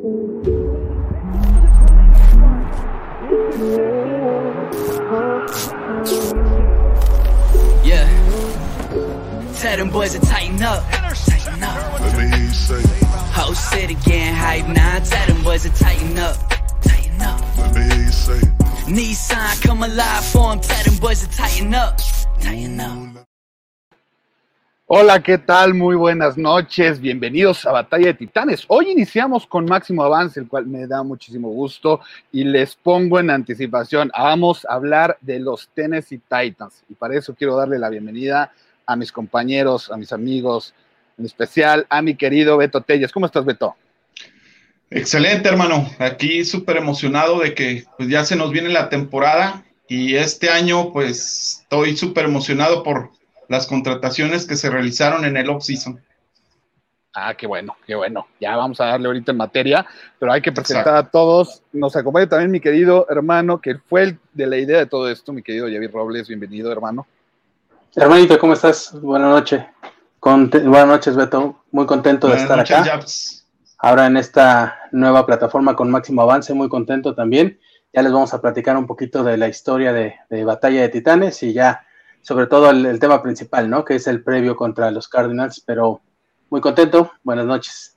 Yeah. Tell them boys to tighten up. Tighten up. Let me hear you say, Whole city getting hype now. Tell them boys to tighten up. Tighten up. let me hear you say. Nissan come alive for 'em. Tell them boys to tighten up. Tighten up. Hola, ¿qué tal? Muy buenas noches, bienvenidos a Batalla de Titanes. Hoy iniciamos con Máximo Avance, el cual me da muchísimo gusto y les pongo en anticipación, vamos a hablar de los Tennessee Titans y para eso quiero darle la bienvenida a mis compañeros, a mis amigos, en especial a mi querido Beto Telles. ¿Cómo estás, Beto? Excelente, hermano. Aquí súper emocionado de que pues, ya se nos viene la temporada y este año pues estoy súper emocionado por las contrataciones que se realizaron en el off-season. Ah, qué bueno, qué bueno. Ya vamos a darle ahorita en materia, pero hay que presentar Exacto. a todos. Nos acompaña también mi querido hermano, que fue el de la idea de todo esto, mi querido Javier Robles. Bienvenido, hermano. Hermanito, ¿cómo estás? Buenas noches. Conte- Buenas noches, Beto. Muy contento de estar noches, acá. Ahora en esta nueva plataforma con máximo avance, muy contento también. Ya les vamos a platicar un poquito de la historia de, de Batalla de Titanes y ya, sobre todo el, el tema principal, ¿no? Que es el previo contra los Cardinals, pero muy contento. Buenas noches.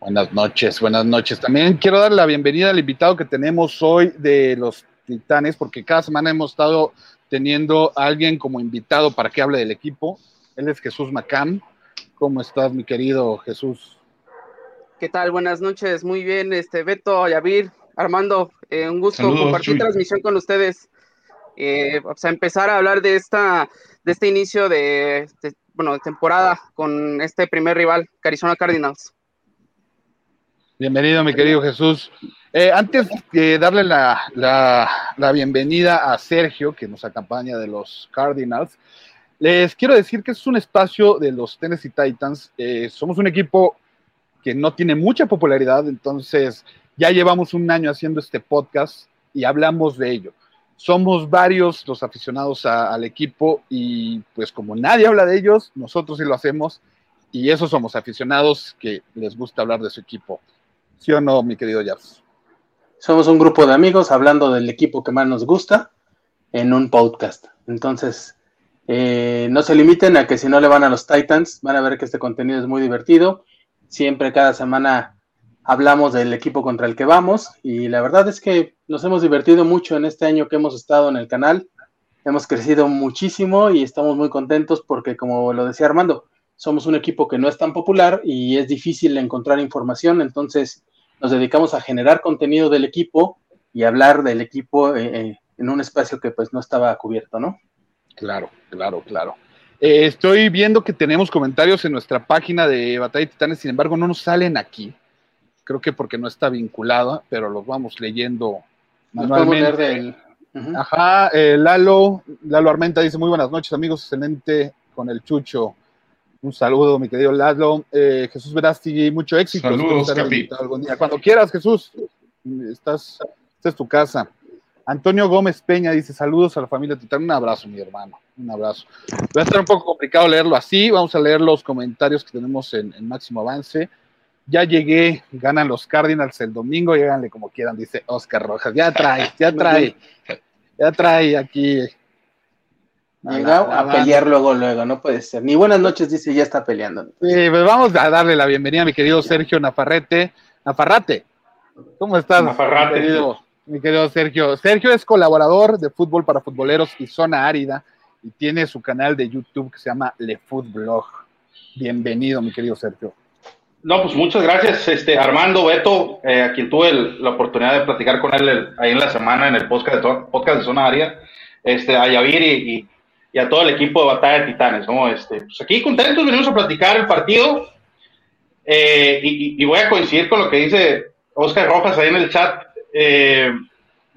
Buenas noches, buenas noches. También quiero dar la bienvenida al invitado que tenemos hoy de los Titanes, porque cada semana hemos estado teniendo a alguien como invitado para que hable del equipo. Él es Jesús Macam. ¿Cómo estás, mi querido Jesús? ¿Qué tal? Buenas noches. Muy bien, este Beto, Yavir, Armando, eh, un gusto Saludos, compartir Chuy. transmisión con ustedes. Eh, o sea, empezar a hablar de esta, de este inicio de, de, bueno, de temporada con este primer rival, Arizona Cardinals. Bienvenido, mi querido Jesús. Eh, antes de darle la, la- bienvenida a Sergio, que nos acompaña de los Cardinals, les quiero decir que es un espacio de los Tennessee Titans. Eh, somos un equipo que no tiene mucha popularidad, entonces ya llevamos un año haciendo este podcast y hablamos de ello. Somos varios los aficionados al equipo y pues como nadie habla de ellos, nosotros sí lo hacemos y esos somos aficionados que les gusta hablar de su equipo. ¿Sí o no, mi querido Jars? Somos un grupo de amigos hablando del equipo que más nos gusta en un podcast. Entonces, eh, no se limiten a que si no le van a los Titans, van a ver que este contenido es muy divertido. Siempre cada semana hablamos del equipo contra el que vamos y la verdad es que nos hemos divertido mucho en este año que hemos estado en el canal. Hemos crecido muchísimo y estamos muy contentos porque, como lo decía Armando, somos un equipo que no es tan popular y es difícil encontrar información, entonces nos dedicamos a generar contenido del equipo y hablar del equipo eh, eh, en un espacio que pues no estaba cubierto, ¿no? Claro, claro, claro. Eh, estoy viendo que tenemos comentarios en nuestra página de Batalla de Titanes, sin embargo, no nos salen aquí. Creo que porque no está vinculada, pero los vamos leyendo manualmente. del... Ajá, eh, Lalo, Lalo Armenta dice muy buenas noches amigos, excelente con el Chucho. Un saludo, mi querido Lalo. Eh, Jesús Verástegui, mucho éxito. Saludos, Capi. invitado algún día. Cuando quieras, Jesús, estás, esta es tu casa. Antonio Gómez Peña dice saludos a la familia Titán. Un abrazo, mi hermano. Un abrazo. Va a estar un poco complicado leerlo así. Vamos a leer los comentarios que tenemos en, en máximo avance. Ya llegué, ganan los Cardinals el domingo, lléganle como quieran, dice Oscar Rojas. Ya trae, ya trae, ya trae aquí. Llega la- a pelear luego, luego, no puede ser. Ni buenas noches, dice, ya está peleando. Sí, pues vamos a darle la bienvenida a mi querido Sergio Nafarrete. Nafarrate, ¿cómo estás? Nafarrate. Mi querido, mi querido Sergio. Sergio es colaborador de Fútbol para Futboleros y Zona Árida y tiene su canal de YouTube que se llama Le Food Blog. Bienvenido, mi querido Sergio. No, pues muchas gracias, este Armando Beto, eh, a quien tuve el- la oportunidad de platicar con él el- ahí en la semana en el podcast de, Zona Área, este, a Yavir y, a todo el equipo de Batalla de Titanes, ¿no? Este, pues aquí contentos, venimos a platicar el partido eh, y voy a coincidir con lo que dice Oscar Rojas ahí en el chat. Eh,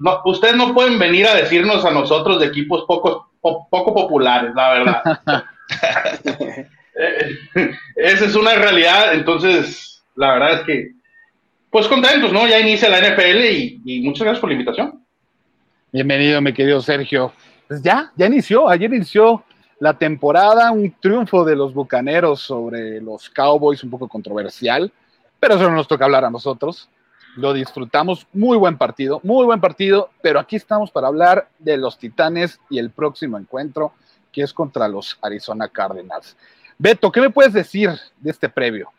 no, ustedes no pueden venir a decirnos a nosotros de equipos poco, po- poco populares, la verdad. Esa es una realidad, entonces la verdad es que, pues contentos, ¿no? Ya inicia la NFL y, y muchas gracias por la invitación. Bienvenido, mi querido Sergio. Pues ya, ya inició, ayer inició la temporada, un triunfo de los Bucaneros sobre los Cowboys, un poco controversial. pero eso no nos toca hablar a nosotros. Lo disfrutamos, muy buen partido, muy buen partido, pero aquí estamos para hablar de los Titanes y el próximo encuentro, que es contra los Arizona Cardinals. Beto, ¿qué me puedes decir de este previo?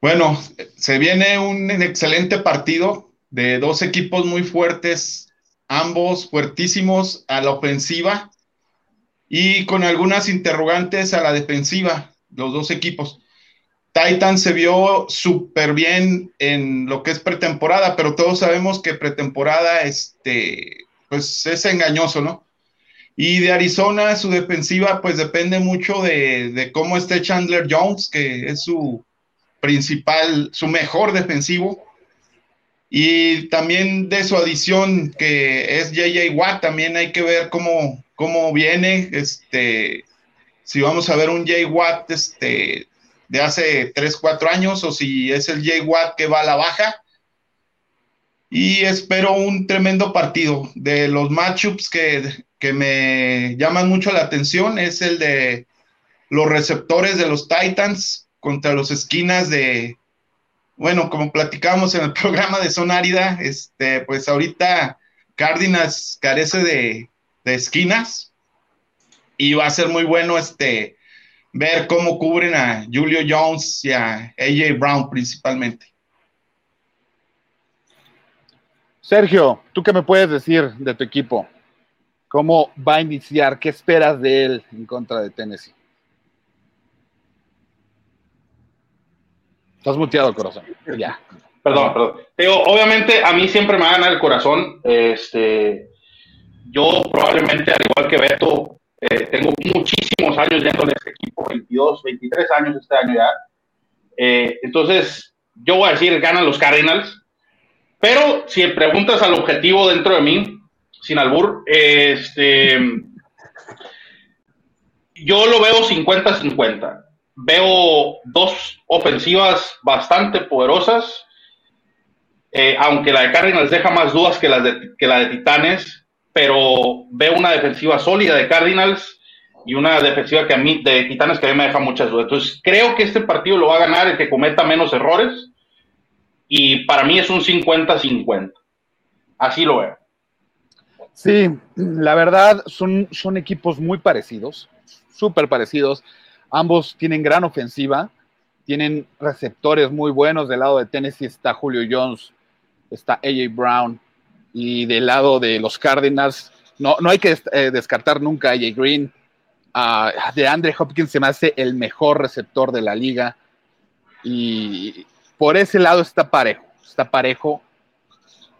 Bueno, se viene un excelente partido de dos equipos muy fuertes, ambos fuertísimos a la ofensiva y con algunas interrogantes a la defensiva, los dos equipos. Titan se vio súper bien en lo que es pretemporada, pero todos sabemos que pretemporada este, pues es engañoso, ¿no? Y de Arizona, su defensiva, pues depende mucho de, de cómo esté Chandler Jones, que es su, principal, su mejor defensivo. Y también de su adición, que es JJ Watt, también hay que ver cómo, cómo viene. Este, si vamos a ver un J Watt este, de hace 3, 4 años, o si es el J Watt que va a la baja. Y espero un tremendo partido. De los matchups que, que me llaman mucho la atención, es el de los receptores de los Titans contra los esquinas de, bueno, como platicamos en el programa de Zona Árida, este, pues ahorita Cárdenas carece de, de, esquinas y va a ser muy bueno este, ver cómo cubren a Julio Jones y a AJ Brown principalmente. Sergio, ¿tú qué me puedes decir de tu equipo? ¿Cómo va a iniciar? ¿Qué esperas de él en contra de Tennessee? Estás muteado, corazón. Ya. Perdón, perdón. Digo, obviamente a mí siempre me va a ganar el corazón. Este, yo probablemente, al igual que Beto, eh, tengo muchísimos años dentro de este equipo, 22, 23 años este año ya. Eh, entonces, yo voy a decir, ganan los Cardinals. Pero si preguntas al objetivo dentro de mí, sin albur, este, yo lo veo 50-50 veo dos ofensivas bastante poderosas, eh, aunque la de Cardinals deja más dudas que la de, que la de Titanes, pero veo una defensiva sólida de Cardinals y una defensiva que a mí, de Titanes que a mí me deja muchas dudas. Entonces creo que este partido lo va a ganar el que cometa menos errores y para mí es un 50-50. Así lo veo. Sí, la verdad son, son equipos muy parecidos, súper parecidos. Ambos tienen gran ofensiva, tienen receptores muy buenos. Del lado de Tennessee está Julio Jones, está AJ Brown. Y del lado de los Cardinals, no, no hay que eh, descartar nunca a AJ Green. de Andre Hopkins se me hace el mejor receptor de la liga. Y por ese lado está parejo, está parejo.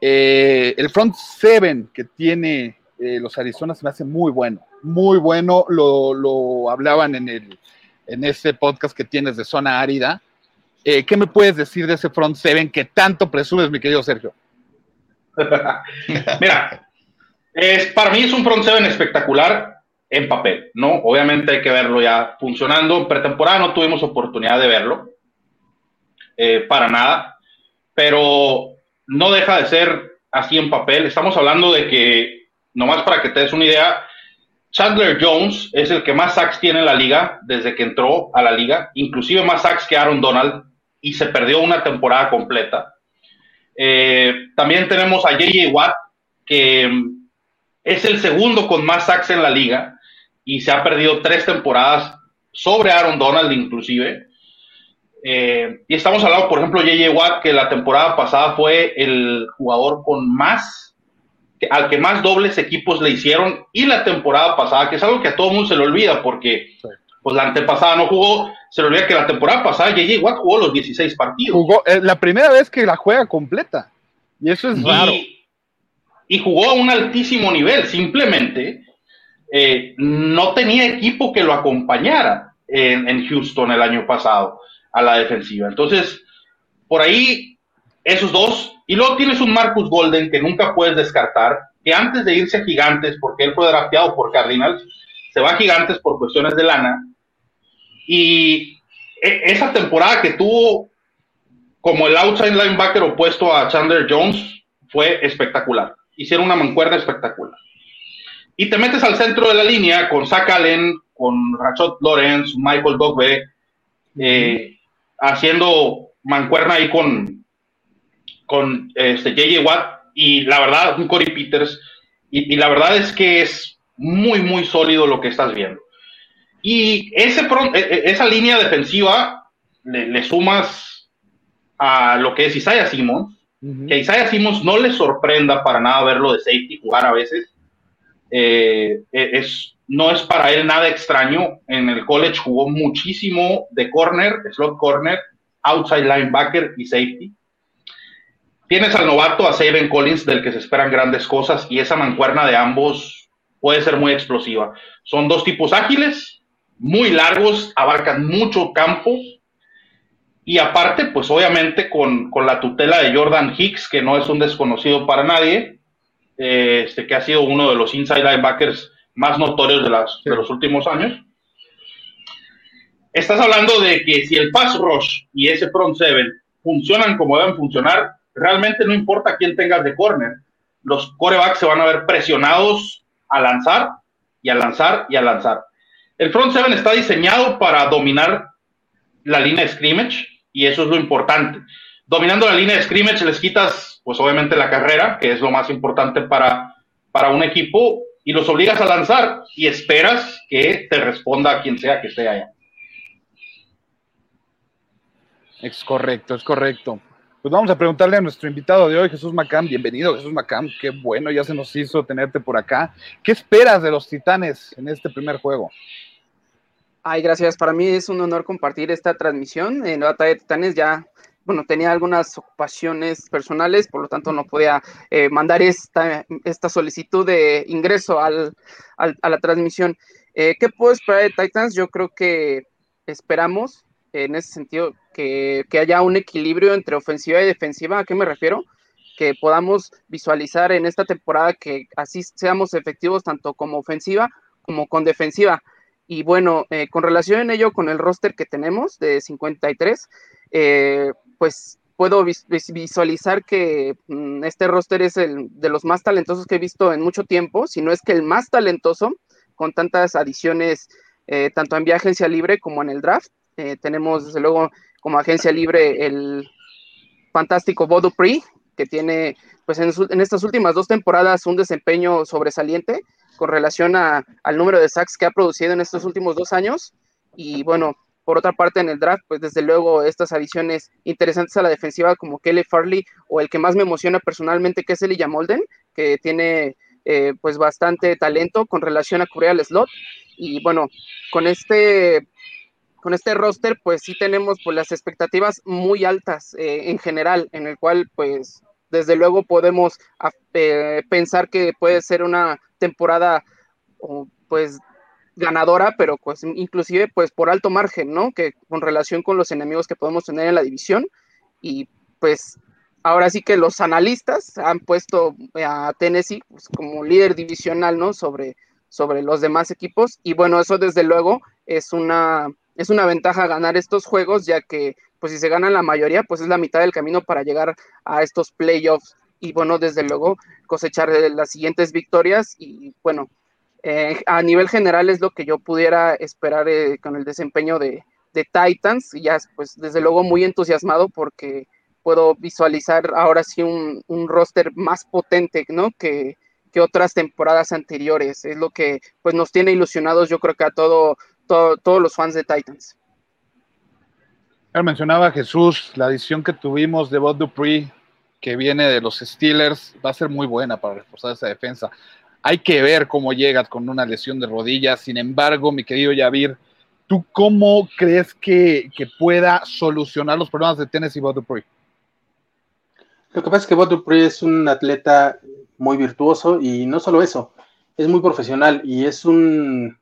Eh, el front seven que tiene eh, los Arizona se me hace muy bueno, muy bueno. Lo, lo hablaban en el, en ese podcast que tienes de zona árida. Eh, ¿Qué me puedes decir de ese front seven que tanto presumes, mi querido Sergio? Mira, es, para mí es un front seven espectacular en papel, ¿no? Obviamente hay que verlo ya funcionando. En pretemporada no tuvimos oportunidad de verlo, eh, para nada, pero no deja de ser así en papel. Estamos hablando de que, nomás para que te des una idea, Chandler Jones es el que más sacks tiene en la liga desde que entró a la liga, inclusive más sacks que Aaron Donald y se perdió una temporada completa. Eh, también tenemos a JJ Watt, que mm, es el segundo con más sacks en la liga y se ha perdido tres temporadas sobre Aaron Donald inclusive. Eh, y estamos hablando, por ejemplo, JJ Watt, que la temporada pasada fue el jugador con más al que más dobles equipos le hicieron y la temporada pasada, que es algo que a todo el mundo se le olvida porque pues la antepasada no jugó, se le olvida que la temporada pasada JJ Watt jugó los 16 partidos. Jugó, eh, la primera vez que la juega completa y eso es raro. Y jugó a un altísimo nivel, simplemente eh, no tenía equipo que lo acompañara en, en Houston el año pasado a la defensiva. Entonces, por ahí, esos dos y luego tienes un Marcus Golden que nunca puedes descartar, que antes de irse a Gigantes, porque él fue drafteado por Cardinals, se va a Gigantes por cuestiones de lana. Y e, esa temporada que tuvo como el outside linebacker opuesto a Chandler Jones fue espectacular. Hicieron una mancuerna espectacular. Y te metes al centro de la línea con Zach Allen, con Rachot Lawrence, Michael Dogbe, eh, haciendo mancuerna ahí con, con este JJ Watt y la verdad, un Corey Peters, y, la verdad es que es muy, muy sólido lo que estás viendo. Y ese, e, e, esa línea defensiva le, sumas a lo que es Isaiah Simmons, que a Isaiah Simmons no le sorprenda para nada verlo de safety jugar a veces. Eh, e, es, no es para él nada extraño. En el college jugó muchísimo de corner, slot corner, outside linebacker y safety. Tienes al novato, a Saben Collins, del que se esperan grandes cosas, y esa mancuerna de ambos puede ser muy explosiva. Son dos tipos ágiles, muy largos, abarcan mucho campo, y aparte, pues obviamente con, la tutela de Jordan Hicks, que no es un desconocido para nadie, eh, este, que ha sido uno de los inside linebackers más notorios de, las, de los últimos años. Estás hablando de que si el pass rush y ese front seven funcionan como deben funcionar, realmente no importa quién tengas de corner, los corebacks se van a ver presionados a lanzar y a lanzar y a lanzar. El front seven está diseñado para dominar la línea de scrimmage y eso es lo importante. Dominando la línea de scrimmage les quitas, pues obviamente la carrera, que es lo más importante para, para un equipo, y los obligas a lanzar y esperas que te responda a quien sea que esté allá. Es correcto, es correcto. Pues vamos a preguntarle a nuestro invitado de hoy, Jesús Macam. Bienvenido, Jesús Macam. Qué bueno, ya se nos hizo tenerte por acá. ¿Qué esperas de los Titanes en este primer juego? Ay, gracias. Para mí es un honor compartir esta transmisión. En la Batalla de Titanes ya, bueno, tenía algunas ocupaciones personales, por lo tanto no podía eh, mandar esta, esta solicitud de ingreso al, a la transmisión. Eh, ¿Qué puedo esperar de Titans? Yo creo que esperamos en ese sentido que, haya un equilibrio entre ofensiva y defensiva. ¿A qué me refiero? Que podamos visualizar en esta temporada que así seamos efectivos tanto como ofensiva como con defensiva. Y bueno, eh, con relación en ello con el roster que tenemos de 53, eh, pues puedo visualizar que mm, este roster es el de los más talentosos que he visto en mucho tiempo, si no es que el más talentoso, con tantas adiciones, eh, tanto en vía agencia libre como en el draft. tenemos desde luego como agencia libre el fantástico Bo Dupree, que tiene pues en, estas últimas dos temporadas un desempeño sobresaliente con relación al número de sacks que ha producido en estos últimos dos años. Y bueno, por otra parte en el draft, pues desde luego estas adiciones interesantes a la defensiva como Kelly Farley o el que más me emociona personalmente que es Elijah Molden, que tiene eh, pues bastante talento con relación a cubrir al slot. Y bueno, con este con este roster, pues sí tenemos pues, las expectativas muy altas eh, en general, en el cual, pues, desde luego podemos eh, pensar que puede ser una temporada, pues, ganadora, pero pues inclusive pues por alto margen, ¿no? Que con relación con los enemigos que podemos tener en la división y pues ahora sí que los analistas han puesto a Tennessee pues, como líder divisional, ¿no? Sobre, sobre los demás equipos y bueno, eso desde luego es una es una ventaja ganar estos juegos, ya que pues si se ganan la mayoría, pues es la mitad del camino para llegar a estos playoffs y bueno, desde luego cosechar las siguientes victorias y bueno, eh, a nivel general es lo que yo pudiera esperar eh, con el desempeño de, de, Titans y ya pues desde luego muy entusiasmado porque puedo visualizar ahora sí un, un roster más potente, ¿no? Que, que otras temporadas anteriores. Es lo que pues nos tiene ilusionados yo creo que a todo todos los fans de Titans. mencionaba Jesús, la adición que tuvimos de Bob Dupree, que viene de los Steelers, va a ser muy buena para reforzar esa defensa. Hay que ver cómo llega con una lesión de rodillas. Sin embargo, mi querido Yavir, ¿tú cómo crees que, pueda solucionar los problemas de Tennessee Bob Dupree? Lo que pasa es que Bob Dupree es un atleta muy virtuoso y no solo eso, es muy profesional y es un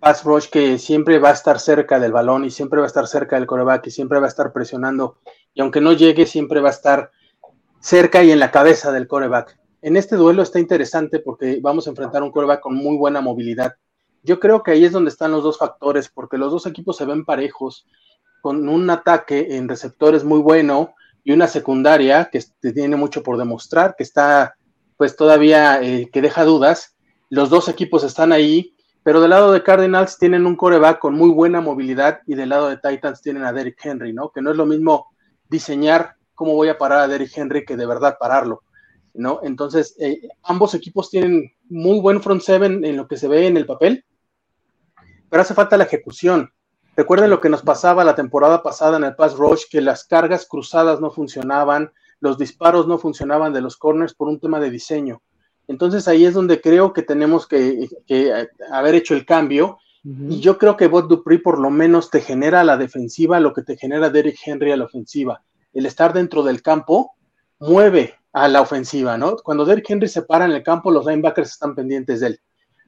pass rush que siempre va a estar cerca del balón y siempre va a estar cerca del coreback y siempre va a estar presionando. Y aunque no llegue, siempre va a estar cerca y en la cabeza del coreback. En este duelo está interesante porque vamos a enfrentar un coreback con muy buena movilidad. Yo creo que ahí es donde están los dos factores, porque los dos equipos se ven parejos, con un ataque en receptores muy bueno y una secundaria que tiene mucho por demostrar, que está pues todavía, eh, que deja dudas. Los dos equipos están ahí Pero del lado de Cardinals tienen un coreback con muy buena movilidad y del lado de Titans tienen a Derrick Henry, ¿no? Que no es lo mismo diseñar cómo voy a parar a Derrick Henry que de verdad pararlo, ¿no? Entonces, eh, ambos equipos tienen muy buen front seven en lo que se ve en el papel, pero hace falta la ejecución. Recuerden lo que nos pasaba la temporada pasada en el Pass Rush, que las cargas cruzadas no funcionaban, los disparos no funcionaban de los corners por un tema de diseño. Entonces ahí es donde creo que tenemos que, haber hecho el cambio. Y yo creo que Bot Dupree por lo menos te genera la defensiva lo que te genera Derrick Henry a la ofensiva. El estar dentro del campo mueve a la ofensiva, ¿no? Cuando Derrick Henry se para en el campo, los linebackers están pendientes de él.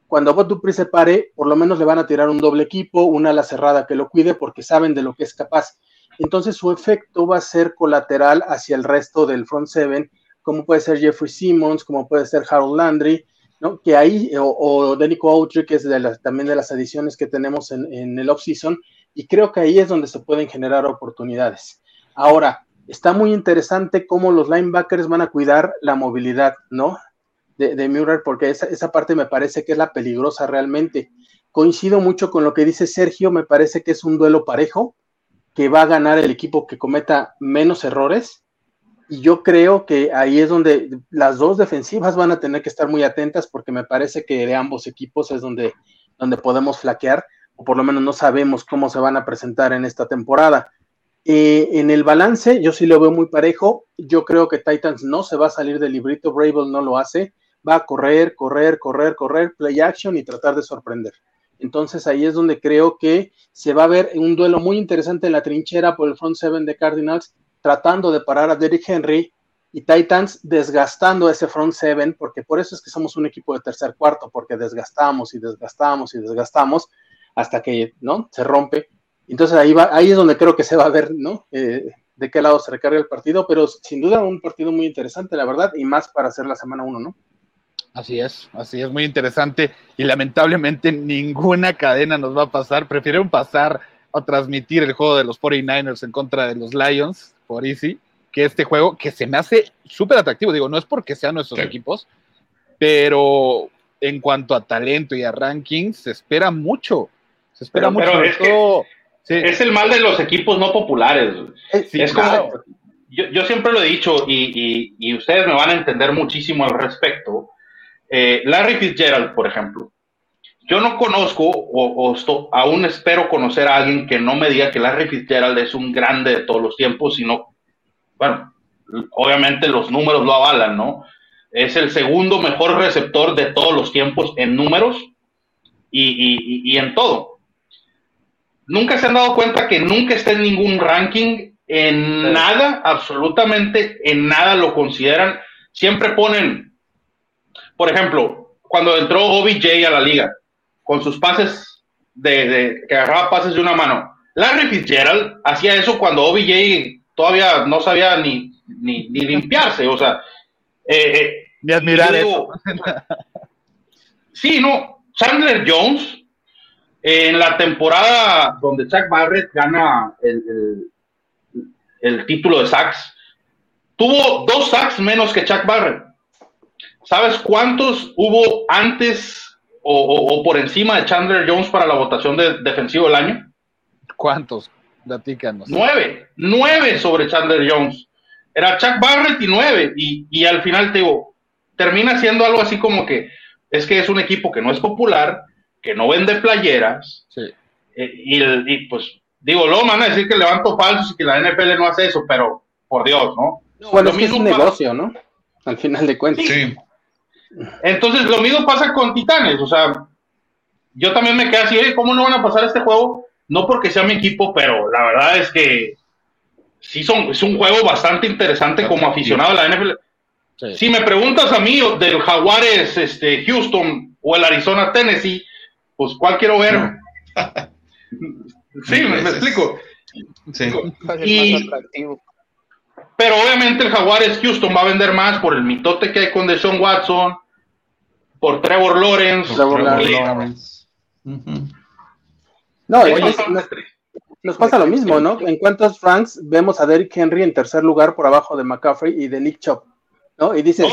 Cuando Bot Dupree se pare, por lo menos le van a tirar un doble equipo, una ala cerrada que lo cuide porque saben de lo que es capaz. Entonces su efecto va a ser colateral hacia el resto del front seven como puede ser Jeffrey Simmons, como puede ser Harold Landry, ¿no? Que ahí, o, Denico que es también de las adiciones que tenemos en, en el off-season, y creo que ahí es donde se pueden generar oportunidades. Ahora, está muy interesante cómo los linebackers van a cuidar la movilidad, ¿no? De, de porque esa, esa parte me parece que es la peligrosa realmente. Coincido mucho con lo que dice Sergio, me parece que es un duelo parejo, que va a ganar el equipo que cometa menos errores, y yo creo que ahí es donde las dos defensivas van a tener que estar muy atentas porque me parece que de ambos equipos es donde, donde podemos flaquear o por lo menos no sabemos cómo se van a presentar en esta temporada. Eh, en el balance yo sí lo veo muy parejo. Yo creo que Titans no se va a salir del librito, Bravel no lo hace. Va a correr, correr, correr, correr, play action y tratar de sorprender. Entonces ahí es donde creo que se va a ver un duelo muy interesante en la trinchera por el front seven de Cardinals tratando de parar a Derrick Henry y Titans desgastando ese front seven, porque por eso es que somos un equipo de tercer cuarto, porque desgastamos y desgastamos y desgastamos hasta que no se rompe. Entonces ahí va, ahí es donde creo que se va a ver, ¿no? Eh, de qué lado se recarga el partido, pero sin duda un partido muy interesante, la verdad, y más para hacer la semana uno, ¿no? Así es, así es, muy interesante. Y lamentablemente ninguna cadena nos va a pasar. Prefirieron pasar a transmitir el juego de los 49ers en contra de los Lions por Easy que este juego, que se me hace súper atractivo. Digo, no es porque sean nuestros equipos, pero en cuanto a talento y a rankings, se espera mucho. Se espera mucho. es, el mal de los equipos no populares. Eh, es como, yo, siempre lo he dicho y, ustedes me van a entender muchísimo al respecto. Eh, Larry Fitzgerald, por ejemplo, yo no conozco o, aún espero conocer a alguien que no me diga que Larry Fitzgerald es un grande de todos los tiempos, sino, bueno, obviamente los números lo avalan, ¿no? Es el segundo mejor receptor de todos los tiempos en números y, en todo. Nunca se han dado cuenta que nunca está en ningún ranking, en nada, absolutamente en nada lo consideran. Siempre ponen, por ejemplo, cuando entró OBJ a la liga, con sus pases de, que agarraba pases de una mano. Larry Fitzgerald hacía eso cuando OBJ todavía no sabía ni, ni, limpiarse, o sea. Eh, eh ni admirar eso. sí, no. Chandler Jones, en la temporada donde Chuck Barrett gana el, el título de sacks, tuvo dos sacks menos que Chuck Barrett. ¿Sabes cuántos hubo antes o, por encima de Chandler Jones para la votación de defensivo del año? ¿Cuántos? Platícanos. Nueve, nueve sobre Chandler Jones. Era Chuck Barrett y nueve. Y, al final te digo, termina siendo algo así como que es que es un equipo que no es popular, que no vende playeras. Sí. Eh, y, pues digo, luego van a decir que levanto falsos y que la NFL no hace eso, pero por Dios, ¿no? bueno, es que es un negocio, ¿no? Al final de cuentas. sí. Entonces, lo mismo pasa con Titanes, o sea, yo también me quedé así, ¿cómo no van a pasar este juego? No porque sea mi equipo, pero la verdad es que sí son, es un juego bastante interesante como aficionado a la NFL. Si me preguntas a mí del Jaguares este, Houston o el Arizona Tennessee, pues ¿cuál quiero ver? sí, me, explico. Sí. Pero obviamente el Jaguares Houston va a vender más por el mitote que hay con Deshaun Watson, por Trevor Lawrence. Trevor Lawrence. No, nos, pasa lo mismo, ¿no? En cuántos ranks vemos a Derrick Henry en tercer lugar por abajo de McCaffrey y de Nick Chop, ¿no? Y dices,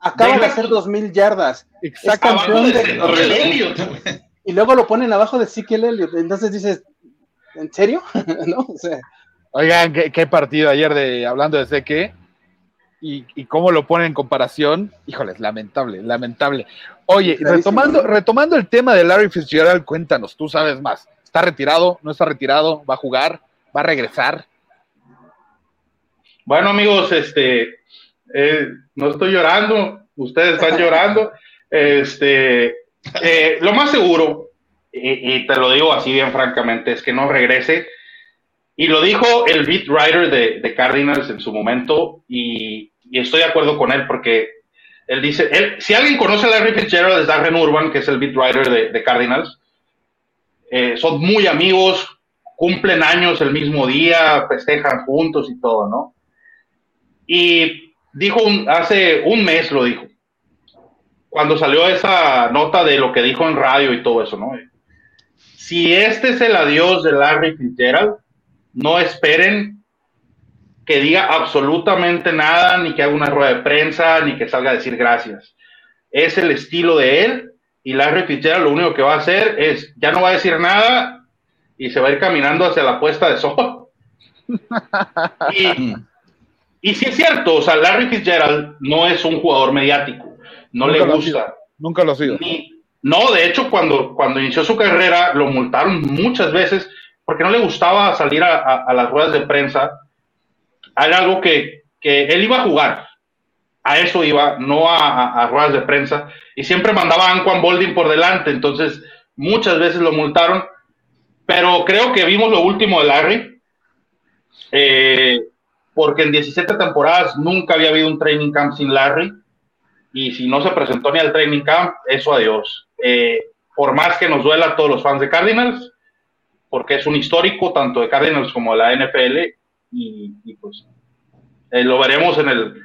acaba de hacer dos mil yardas. Exacto. campeón de, y luego lo ponen abajo de Ezekiel Elliott. Entonces dices, ¿en serio? ¿No? O sea, Oigan, ¿qué, qué partido ayer de hablando de Seque y, y cómo lo ponen en comparación. Híjoles, lamentable, lamentable. Oye, Clarísimo, retomando, retomando el tema de Larry Fitzgerald, cuéntanos, tú sabes más. ¿Está retirado? ¿No está retirado? ¿Va a jugar? ¿Va a regresar? Bueno, amigos, este, eh, no estoy llorando, ustedes están llorando. Este, eh, lo más seguro, y, te lo digo así bien francamente, es que no regrese. Y lo dijo el beat writer de, Cardinals en su momento, y, estoy de acuerdo con él porque él dice, él, si alguien conoce a Larry Fitzgerald es Darren Urban, que es el beat writer de, de Cardinals. Eh, son muy amigos, cumplen años el mismo día, festejan juntos y todo, ¿no? Y dijo un- hace un mes lo dijo, cuando salió esa nota de lo que dijo en radio y todo eso, ¿no? Si este es el adiós de Larry Fitzgerald, no esperen que diga absolutamente nada, ni que haga una rueda de prensa, ni que salga a decir gracias. Es el estilo de él y Larry Fitzgerald lo único que va a hacer es, ya no va a decir nada y se va a ir caminando hacia la puesta de sol. y, y sí es cierto, o sea, Larry Fitzgerald no es un jugador mediático, no Nunca le gusta. Nunca lo ha sido. Ni- no, de hecho, cuando, cuando inició su carrera, lo multaron muchas veces porque no le gustaba salir a, a- a las ruedas de prensa. Era algo que, que él iba a jugar. A eso iba, no a, a- a ruedas de prensa. Y siempre mandaba a Anquan Bolding por delante. Entonces, muchas veces lo multaron. Pero creo que vimos lo último de Larry. eh, porque en 17 temporadas nunca había habido un training camp sin Larry y si no se presentó ni al training camp, eso adiós. Eh, por más que nos duela a todos los fans de Cardinals, porque es un histórico tanto de Cardinals como de la NFL, y, y pues eh, lo veremos en, el,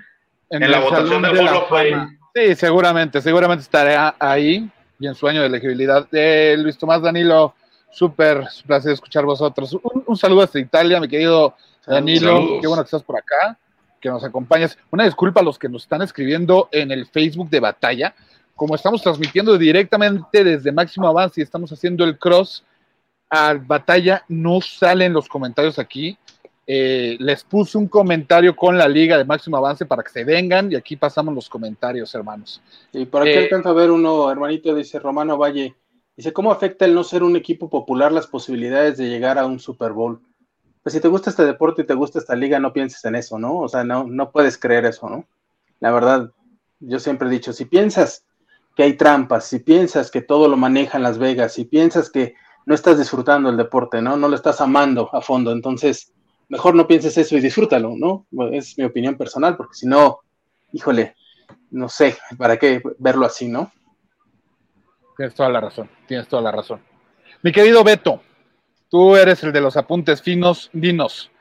en, la el votación del de Hall of Fame. Sí, seguramente, seguramente estará ahí y en su año de elegibilidad. Eh, Luis Tomás Danilo, súper placer escuchar vosotros. Un, un saludo hasta Italia, mi querido Danilo, Saludos. qué bueno que estás por acá, que nos acompañas. Una disculpa a los que nos están escribiendo en el Facebook de Batalla. Como estamos transmitiendo directamente desde Máximo Avance y estamos haciendo el cross a Batalla, no salen los comentarios aquí. Eh, les puse un comentario con la liga de Máximo Avance para que se vengan y aquí pasamos los comentarios, hermanos. Y por aquí Eh, alcanza a ver uno, hermanito, dice Romano Valle. Dice, ¿cómo afecta el no ser un equipo popular las posibilidades de llegar a un Super Bowl? Pues si te gusta este deporte y te gusta esta liga, no pienses en eso, ¿no? O sea, no, no puedes creer eso, ¿no? La verdad, yo siempre he dicho, si piensas que hay trampas, si piensas que todo lo maneja en Las Vegas, si piensas que no estás disfrutando el deporte, ¿no? No lo estás amando a fondo, entonces mejor no pienses eso y disfrútalo, ¿no? Es mi opinión personal, porque si no, híjole, no sé, ¿para qué verlo así, no? Tienes toda la razón, tienes toda la razón. Mi querido Beto, tú eres el de los apuntes finos, dinos.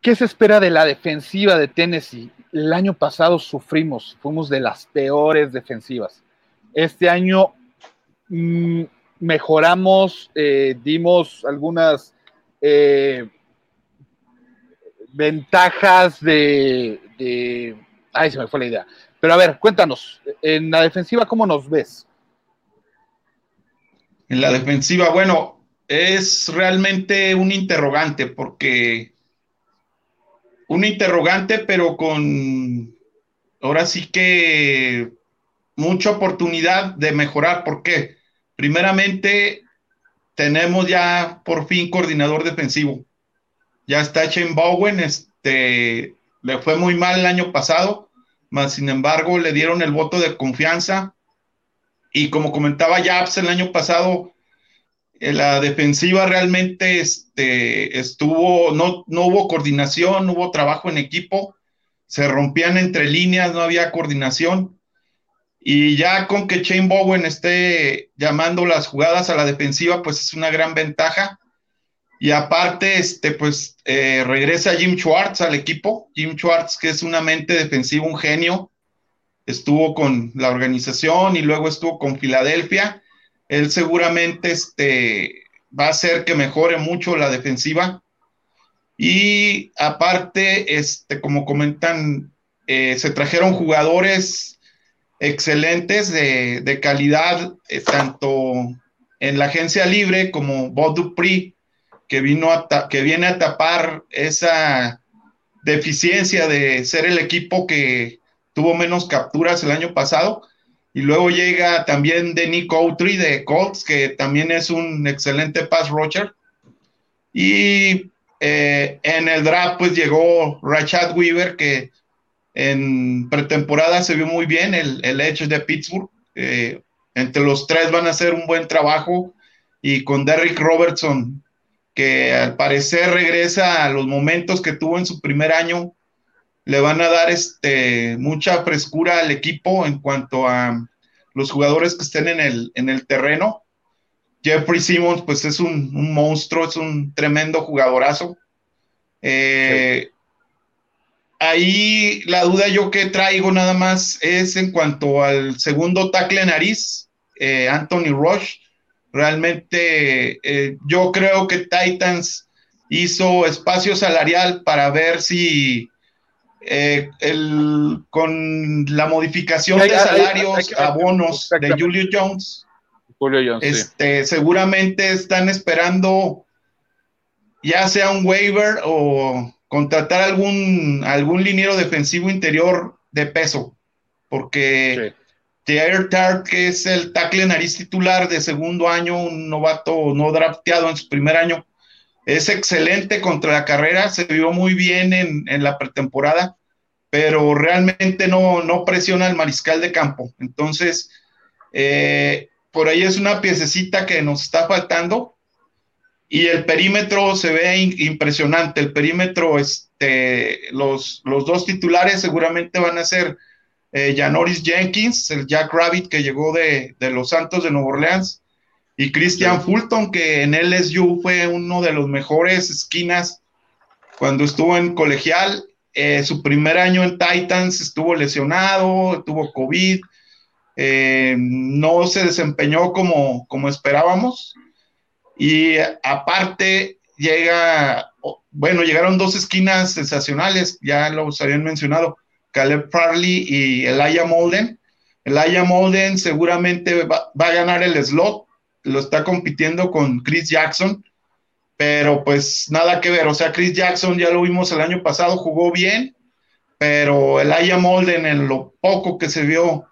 ¿Qué se espera de la defensiva de Tennessee? El año pasado sufrimos, fuimos de las peores defensivas. Este año mm, mejoramos, eh, dimos algunas eh, ventajas de, de... Ay, se me fue la idea. Pero a ver, cuéntanos, en la defensiva, ¿cómo nos ves? En la defensiva, bueno, es realmente un interrogante porque un interrogante, pero con ahora sí que mucha oportunidad de mejorar. ¿Por qué? Primeramente, tenemos ya por fin coordinador defensivo. Ya está Shane Bowen, este, le fue muy mal el año pasado, mas sin embargo le dieron el voto de confianza. Y como comentaba Japs el año pasado, la defensiva realmente este, estuvo, no, no hubo coordinación, no hubo trabajo en equipo, se rompían entre líneas, no había coordinación. Y ya con que Shane Bowen esté llamando las jugadas a la defensiva, pues es una gran ventaja. Y aparte, este, pues eh, regresa Jim Schwartz al equipo. Jim Schwartz, que es una mente defensiva, un genio. Estuvo con la organización y luego estuvo con Filadelfia. Él seguramente este, va a hacer que mejore mucho la defensiva. Y aparte, este, como comentan, eh, se trajeron jugadores excelentes de, de calidad, eh, tanto en la agencia libre como Bob Dupree, que, vino que viene a tapar esa deficiencia de ser el equipo que tuvo menos capturas el año pasado. Y luego llega también Denny Coutry de Colts, que también es un excelente pass rusher. Y eh, en el draft, pues llegó Rashad Weaver, que en pretemporada se vio muy bien, el, el Edge de Pittsburgh. Eh, entre los tres van a hacer un buen trabajo. Y con Derrick Robertson, que al parecer regresa a los momentos que tuvo en su primer año, le van a dar este, mucha frescura al equipo en cuanto a los jugadores que estén en el, en el terreno. Jeffrey Simmons, pues es un, monstruo, es un tremendo jugadorazo. Eh, ahí la duda yo que traigo nada más es en cuanto al segundo tackle nariz, eh, Anthony Rush. Realmente eh, yo creo que Titans hizo espacio salarial para ver si eh, el, con la modificación de salarios, abonos de Julio Jones, este, seguramente están esperando ya sea un waiver o contratar algún, algún liniero defensivo interior de peso, porque Jair Tart, que es el tackle nariz titular de segundo año, un novato no drafteado en su primer año, es excelente contra la carrera, se vio muy bien en, la pretemporada, pero realmente no, no, presiona al mariscal de campo. Entonces, eh, por ahí es una piececita que nos está faltando. Y el perímetro se ve impresionante. El perímetro, este, los, los dos titulares seguramente van a ser eh, Janoris Jenkins, el Jack Rabbit que llegó de, de los Santos de Nueva Orleans, y Christian Fulton, que en LSU fue uno de los mejores esquinas cuando estuvo en colegial. Eh, su primer año en Titans estuvo lesionado, tuvo COVID, eh, no se desempeñó como, como esperábamos. Y aparte llega, bueno, llegaron dos esquinas sensacionales, ya los habían mencionado, Caleb Farley y Elijah Molden. Elijah Molden seguramente va, va a ganar el slot lo está compitiendo con Chris Jackson, pero pues nada que ver, o sea, Chris Jackson ya lo vimos el año pasado, jugó bien, pero el Aya Molden en lo poco que se vio,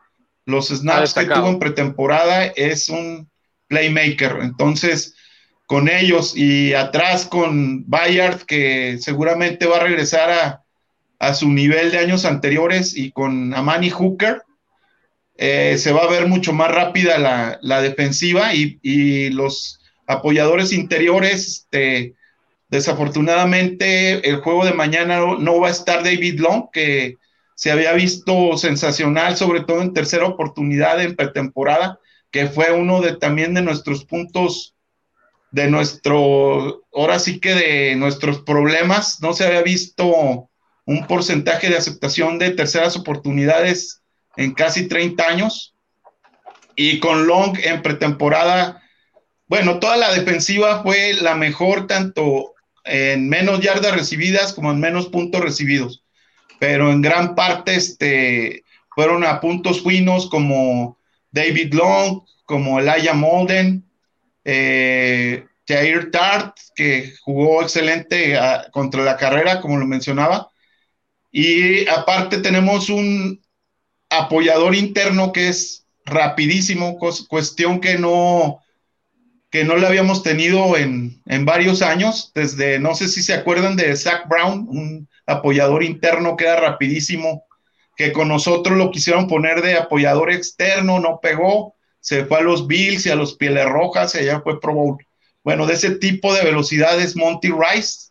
los snaps que tuvo en pretemporada, es un playmaker, entonces con ellos y atrás con Bayard, que seguramente va a regresar a, a su nivel de años anteriores, y con Amani Hooker, eh, se va a ver mucho más rápida la, defensiva y, los apoyadores interiores, este, desafortunadamente el juego de mañana no, va a estar David Long, que se había visto sensacional, sobre todo en tercera oportunidad en pretemporada, que fue uno de también de nuestros puntos, de nuestro, ahora sí que de nuestros problemas, no se había visto un porcentaje de aceptación de terceras oportunidades en casi 30 años. Y con Long en pretemporada, bueno, toda la defensiva fue la mejor tanto en menos yardas recibidas como en menos puntos recibidos. Pero en gran parte este, fueron a puntos finos como David Long, como Elijah Molden, eh, Jair Tart, que jugó excelente ah, contra la carrera, como lo mencionaba. Y aparte tenemos un, apoyador interno que es rapidísimo, cuestión que no, que no le habíamos tenido en, varios años, desde, no sé si se acuerdan de Zach Brown, un apoyador interno que era rapidísimo, que con nosotros lo quisieron poner de apoyador externo, no pegó, se fue a los Bills y a los Pieles Rojas y allá fue Pro Bowl. Bueno, de ese tipo de velocidad es Monty Rice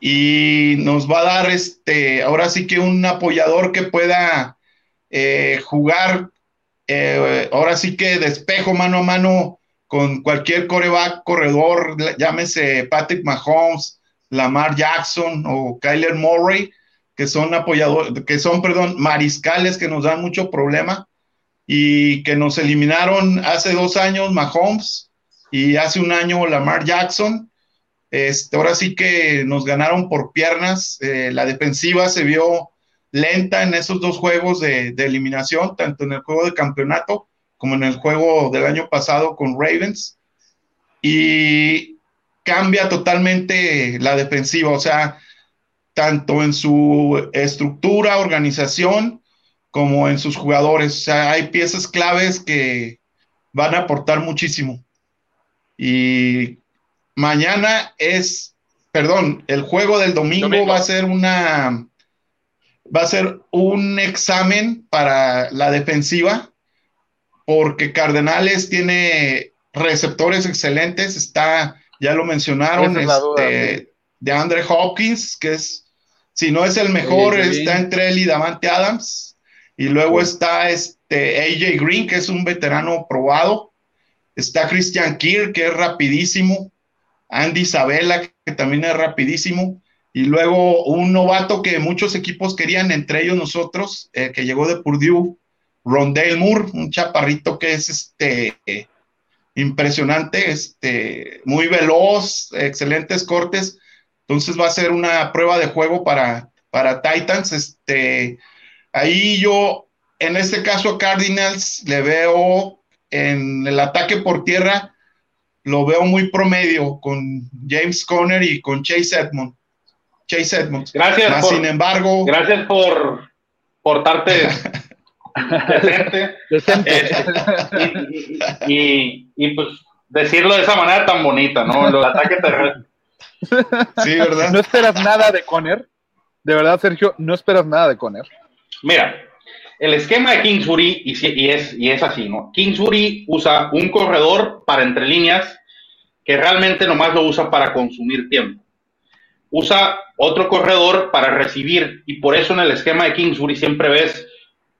y nos va a dar este, ahora sí que un apoyador que pueda eh, jugar eh, ahora sí que despejo mano a mano con cualquier coreback, corredor, llámese Patrick Mahomes, Lamar Jackson o Kyler Murray, que son apoyadores, que son, perdón, mariscales que nos dan mucho problema y que nos eliminaron hace dos años Mahomes y hace un año Lamar Jackson. Este, ahora sí que nos ganaron por piernas, eh, la defensiva se vio lenta en esos dos juegos de, eliminación, tanto en el juego de campeonato como en el juego del año pasado con Ravens, y cambia totalmente la defensiva, o sea, tanto en su estructura, organización, como en sus jugadores. O sea, hay piezas claves que van a aportar muchísimo. Y mañana es, perdón, el juego del domingo, va a ser una, va a ser un examen para la defensiva, porque Cardenales tiene receptores excelentes, está, ya lo mencionaron, este, de Andre Hopkins, que es, si no es el mejor, está entre él y Davante Adams, y luego está este AJ Green, que es un veterano probado, está Christian Kirk, que es rapidísimo, Andy Isabella, que también es rapidísimo, y luego un novato que muchos equipos querían, entre ellos nosotros, eh, que llegó de Purdue, Rondale Moore, un chaparrito que es este impresionante, este, muy veloz, excelentes cortes. Entonces va a ser una prueba de juego para, para Titans. Este, ahí yo, en este caso Cardinals, le veo en el ataque por tierra, lo veo muy promedio con James Conner y con Chase Edmonds. Chase Edmonds. Gracias. sin embargo. Gracias por portarte decente. y, y, pues decirlo de esa manera tan bonita, ¿no? El ataque terrestre. Sí, ¿verdad? ¿No esperas nada de Conner? De verdad, Sergio, ¿no esperas nada de Conner? Mira, el esquema de Kingsbury, y, y, es, y es así, ¿no? Kingsbury usa un corredor para entre líneas que realmente nomás lo usa para consumir tiempo. Usa otro corredor para recibir, y por eso en el esquema de Kingsbury siempre ves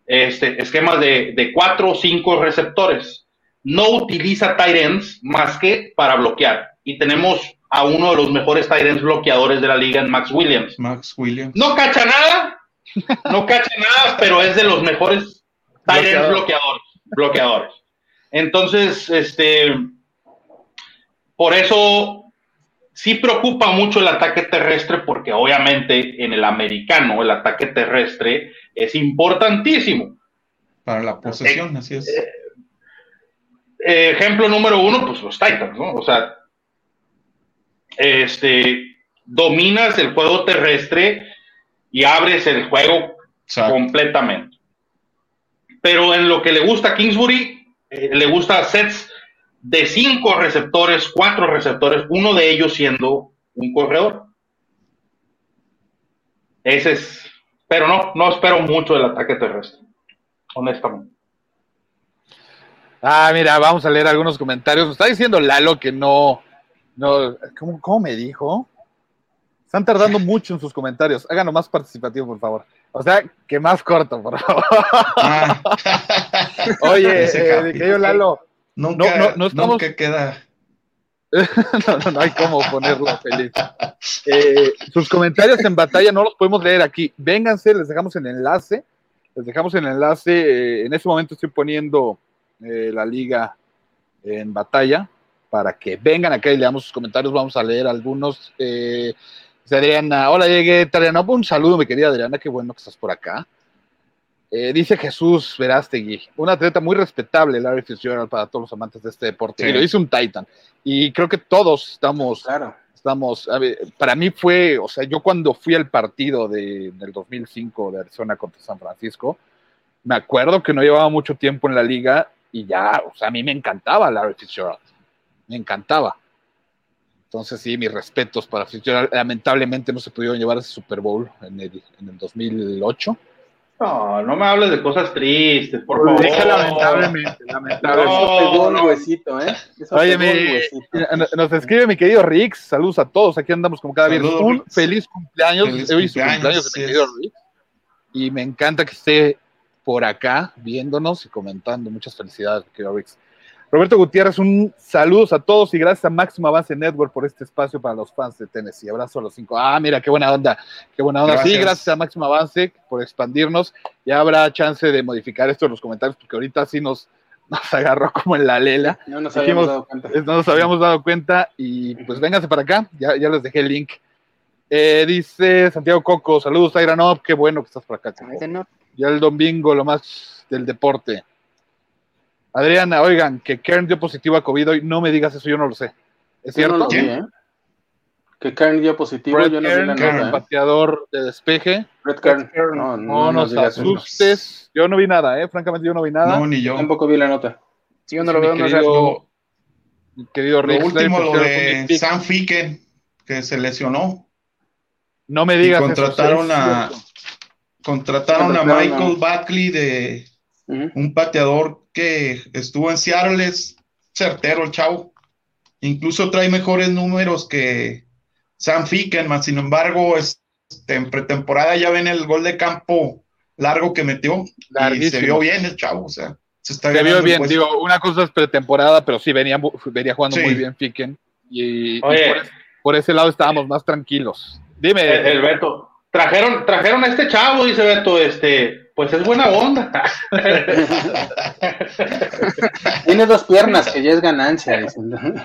este, esquemas de, de cuatro o cinco receptores. No utiliza tight ends más que para bloquear. Y tenemos a uno de los mejores tight ends bloqueadores de la liga en Max Williams. Max Williams. No cacha nada, no cacha nada, pero es de los mejores tight ends bloqueadores, bloqueadores. Entonces, este, por eso sí preocupa mucho el ataque terrestre, porque obviamente en el americano el ataque terrestre es importantísimo. Para la posesión, así es. Eh, eh, ejemplo número uno, pues los Titans, ¿no? O sea, este, dominas el juego terrestre y abres el juego completamente. Pero en lo que le gusta a Kingsbury, eh, le gusta sets de cinco receptores, cuatro receptores, uno de ellos siendo un corredor. Ese es pero no, no espero mucho del ataque terrestre, honestamente. Ah, mira, vamos a leer algunos comentarios. está diciendo Lalo que no, no, ¿cómo, me dijo? Están tardando mucho en sus comentarios. Háganlo más participativo, por favor. O sea, que más corto, por favor. Ah. Oye, eh, querido Lalo, nunca, no, no, estamos... nunca queda no, no, hay cómo ponerlo feliz. Eh, sus comentarios en batalla no los podemos leer aquí. Vénganse, les dejamos el enlace. Les dejamos el enlace. Eh, en este momento estoy poniendo eh, la liga en batalla para que vengan acá y leamos sus comentarios. Vamos a leer algunos. Adriana, hola, llegué. Adriana, un saludo, mi querida Adriana. Qué bueno que estás por acá. Eh, dice Jesús Verástegui, un atleta muy respetable, Larry Fitzgerald, para todos los amantes de este deporte. Y lo hizo un Titan. Y creo que todos estamos, claro. estamos, para mí fue, o sea, yo cuando fui al partido de, del 2005 de Arizona contra San Francisco, me acuerdo que no llevaba mucho tiempo en la liga y ya, o sea, a mí me encantaba Larry Fitzgerald. Me encantaba. Entonces, sí, mis respetos para Fitzgerald. Lamentablemente no se pudieron llevar ese Super Bowl en el, en el 2008 no, no me hables de cosas tristes, por favor. Deja lamentablemente, lamentablemente. No, no. huesito, ¿eh? Oye, nos escribe mi querido Rix, saludos a todos, aquí andamos como cada viernes. Un feliz cumpleaños, feliz hoy cumpleaños, cumpleaños de mi querido Rix. Y me encanta que esté por acá viéndonos y comentando. Muchas felicidades, mi querido Rix. Roberto Gutiérrez, un saludos a todos y gracias a Máximo Avance Network por este espacio para los fans de Tennessee. Abrazo a los cinco. Ah, mira, qué buena onda, qué buena onda. Sí, gracias a Máximo Avance por expandirnos. Ya habrá chance de modificar esto en los comentarios porque ahorita sí nos, nos agarró como en la lela. No nos habíamos dado cuenta. No nos habíamos dado cuenta y pues vénganse para acá, ya, ya les dejé el link. Eh, dice Santiago Coco, saludos Tyranov, qué bueno que estás por acá. Ya el domingo, lo más del deporte. Adriana, oigan, que Kern dio positivo a COVID hoy, no me digas eso, yo no lo sé. ¿Es no cierto? lo vi, ¿eh? Que Kern dio positivo, Brett yo no vi Kern, la Kern, nota. ¿eh? pateador de despeje. Brett Kern. Kern. No, No, no nos eso. asustes. Yo no vi nada, ¿eh? Francamente, yo no vi nada. No, ni yo. Tampoco vi la nota. Si yo no lo veo, no es querido, querido Lo Rick último, lo de. Sam Ficken, que se lesionó. No me Y digas eso, contrataron sí, es a, cierto. contrataron a Contrataron a- Michael Buckley de Un pateador que estuvo en Seattle, es certero el chavo. Incluso trae mejores números que Sam Ficken, más sin embargo, este, en pretemporada ya ven el gol de campo largo que metió y se vio bien el chavo, o sea, se está Se vio bien, digo, una cosa es pretemporada, pero sí venía, venía jugando Sí. muy bien Ficken. Y, por, es- por ese lado estábamos más tranquilos. Dime, El, el Beto. Trajeron, trajeron a este chavo, dice Beto, este, pues es buena onda. Tiene dos piernas, que ya es ganancia. dicen. David,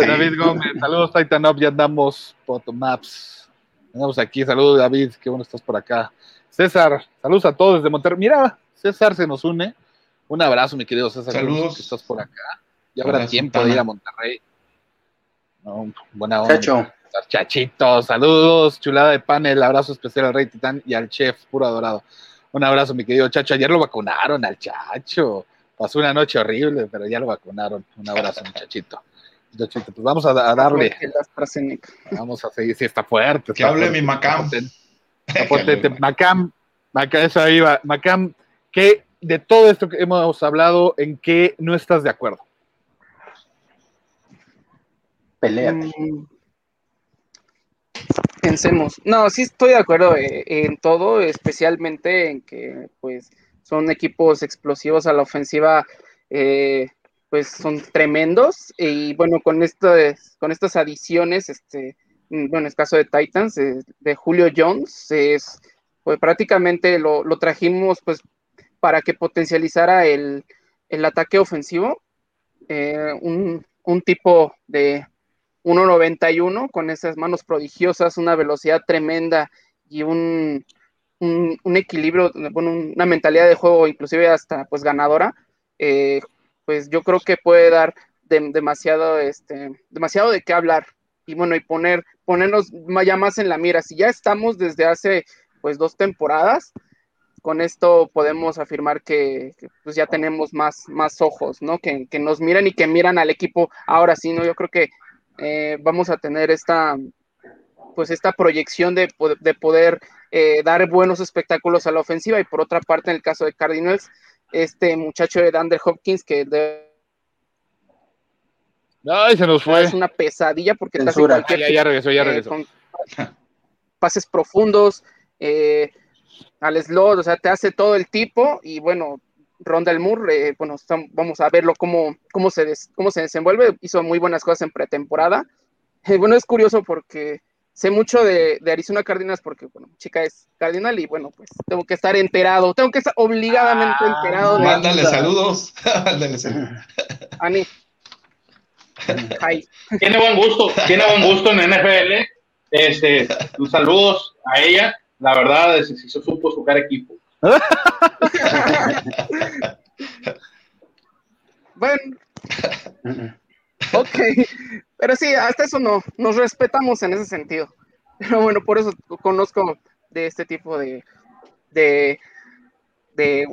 Sí. David Gómez, saludos Titan Up, ya andamos Maps. Andamos aquí, saludos David, qué bueno estás por acá. César, saludos a todos desde Monterrey. Mira, César se nos une. Un abrazo, mi querido César, Saludos. que estás por acá. Ya Hola, habrá tiempo de ir a Monterrey. No, buena onda. Chacho. Chachito, saludos, chulada de panel, abrazo especial al Rey Titán y al chef puro adorado. Un abrazo, mi querido Chacho. Ayer lo vacunaron al Chacho. Pasó una noche horrible, pero ya lo vacunaron. Un abrazo, muchachito. Muchachito, pues vamos a, a darle. Vamos a seguir. Sí, está fuerte. Que hable fuerte, mi Macam. Está potente. Macam, Macam, eso iba. Macam, ¿qué de todo esto que hemos hablado, en qué no estás de acuerdo? Peleate. Mm. Pensemos. No, sí estoy de acuerdo eh, en todo, especialmente en que pues son equipos explosivos a la ofensiva, eh, pues son tremendos. Y bueno, con estas, con estas adiciones, este, mm, bueno, el caso de Titans, eh, de Julio Jones, es pues prácticamente lo, lo trajimos pues para que potencializara el, el ataque ofensivo. Un, un tipo de 1.91 con esas manos prodigiosas, una velocidad tremenda y un, un, un equilibrio, bueno, una mentalidad de juego inclusive hasta pues ganadora, eh, pues yo creo que puede dar de- demasiado, este, demasiado de qué hablar y bueno, y poner, ponernos ya más en la mira. Si ya estamos desde hace pues dos temporadas, con esto podemos afirmar que, que, pues ya tenemos más, más ojos, ¿no? Que, que nos miran y que miran al equipo ahora sí, ¿no? Yo creo que eh, vamos a tener esta, pues esta proyección de, de poder eh, dar buenos espectáculos a la ofensiva y por otra parte en el caso de Cardinals, este muchacho de Dander Hopkins que de- Ay, se nos fue. es una pesadilla porque te hace Censura. Ah, cualquier ya, ya regresó, ya eh, con pases profundos, eh, al slot, o sea, te hace todo el tipo y bueno, Rondell Moore, eh, bueno, vamos a verlo cómo, cómo, se des- cómo se desenvuelve, hizo muy buenas cosas en pretemporada. Eh, bueno, es curioso porque sé mucho de, de Arizona Cardinals porque, bueno, chica es Cardinal y bueno, pues tengo que estar enterado, tengo que estar obligadamente Ah, enterado de Mándale saludos. Mándale saludos. Ani. Hi. tiene buen gusto, tiene buen gusto en NFL. Este, saludos a ella. La verdad es que sí se supo jugar equipo. Bueno, ok, pero sí, hasta eso no, nos respetamos en ese sentido. Pero bueno, por eso conozco de este tipo de, de, de,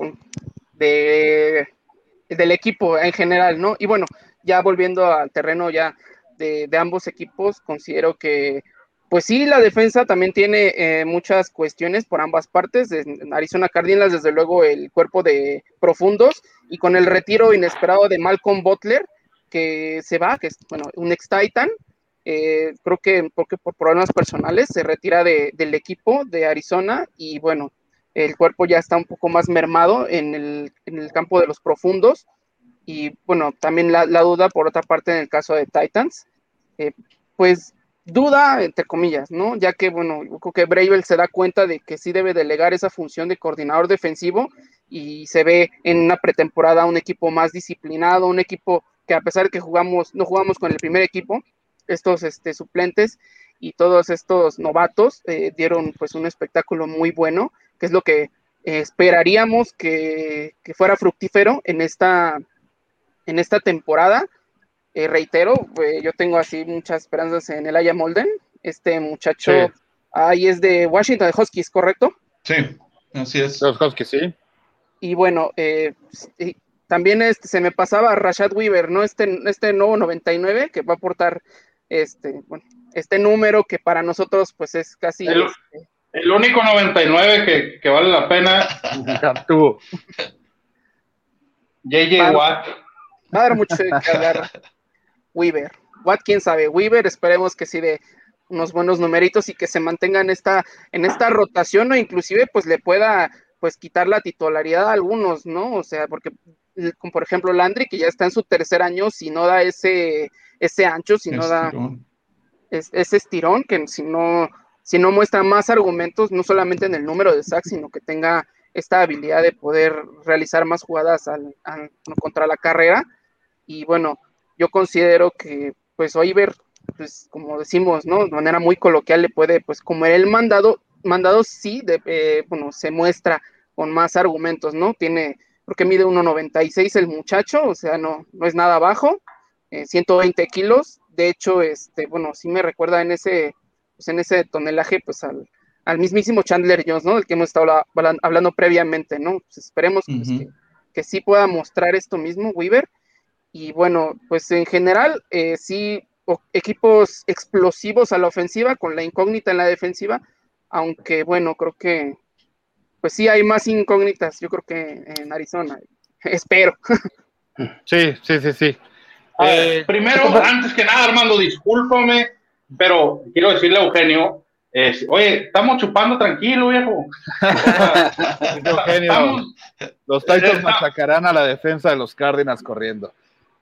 del equipo en general, ¿no? Y bueno, ya volviendo al terreno ya de ambos equipos, considero que, pues sí, la defensa también tiene eh, muchas cuestiones por ambas partes. Arizona Cardinals, desde luego, el cuerpo de profundos y con el retiro inesperado de Malcolm Butler, que se va, que es, bueno, un ex Titan, eh, creo que porque por problemas personales se retira de- del equipo de Arizona y bueno, el cuerpo ya está un poco más mermado en el, en el campo de los profundos y bueno, también la, la duda por otra parte en el caso de Titans, eh, pues duda entre comillas, ¿no? Ya que bueno, yo creo que Bravel se da cuenta de que sí debe delegar esa función de coordinador defensivo y se ve en una pretemporada un equipo más disciplinado, un equipo que a pesar de que jugamos, no jugamos con el primer equipo, estos este, suplentes y todos estos novatos eh, dieron pues un espectáculo muy bueno, que es lo que esperaríamos que, que fuera fructífero en esta, en esta temporada. Eh, reitero, eh, yo tengo así muchas esperanzas en el Aya Molden. Este muchacho ahí es de Washington, de Huskies, ¿correcto? Sí, así es. Los Huskies, sí. Y bueno, eh, también este, se me pasaba Rashad Weaver, ¿no? Este, este nuevo 99 que va a aportar este, bueno, este número que para nosotros pues es casi... El, este, el único 99 que, que, vale la pena. JJ Watt. Va a dar mucho de que hablar. Weaver. Watt, quién sabe. Weaver, esperemos que sí de unos buenos numeritos y que se mantenga en esta, en esta rotación o inclusive pues le pueda pues quitar la titularidad a algunos, ¿no? O sea, porque como por ejemplo Landry, que ya está en su tercer año, si no da ese, ese ancho, si no da es, ese estirón, que si no, si no muestra más argumentos, no solamente en el número de sacks, sino que tenga esta habilidad de poder realizar más jugadas al, al, contra la carrera. Y bueno, yo considero que pues Oiver, pues como decimos, ¿no? De manera muy coloquial le puede, pues como el mandado, mandado sí, de, eh, bueno, se muestra con más argumentos, ¿no? Tiene, porque mide 1,96 el muchacho, o sea, no, no es nada bajo, eh, 120 kilos, de hecho, este, bueno, sí me recuerda en ese, pues en ese tonelaje, pues al, al mismísimo Chandler Jones, ¿no? Del que hemos estado hablando previamente, ¿no? Pues esperemos pues, uh -huh. que, que, sí pueda mostrar esto mismo, Weaver. Y bueno, pues en general, eh, sí, equipos explosivos a la ofensiva, con la incógnita en la defensiva, aunque bueno, creo que, pues sí hay más incógnitas, yo creo que en Arizona, espero. Sí, sí, sí, sí. Eh, primero, antes que nada, Armando, discúlpame, pero quiero decirle a Eugenio, eh, oye, estamos chupando tranquilo, viejo. Eugenio, estamos, los Titans machacarán a la defensa de los Cardinals corriendo.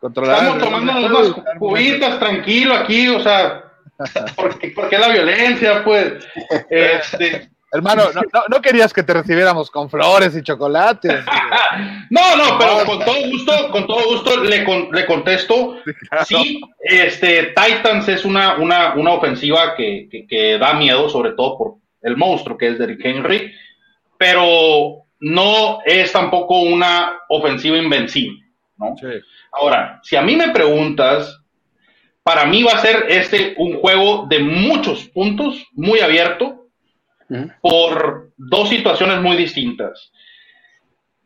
Estamos tomando unas cubitas tranquilo aquí, o sea, ¿por qué, por qué la violencia? Pues, este, Hermano, no, no, no, querías que te recibiéramos con flores y chocolates. no, no, pero con todo gusto, con todo gusto le, con, le contesto. Sí, claro. sí, este, Titans es una, una, una ofensiva que, que, que, da miedo, sobre todo por el monstruo que es Derrick Henry, pero no es tampoco una ofensiva invencible, ¿no? Sí. Ahora, si a mí me preguntas, para mí va a ser este un juego de muchos puntos, muy abierto, por dos situaciones muy distintas.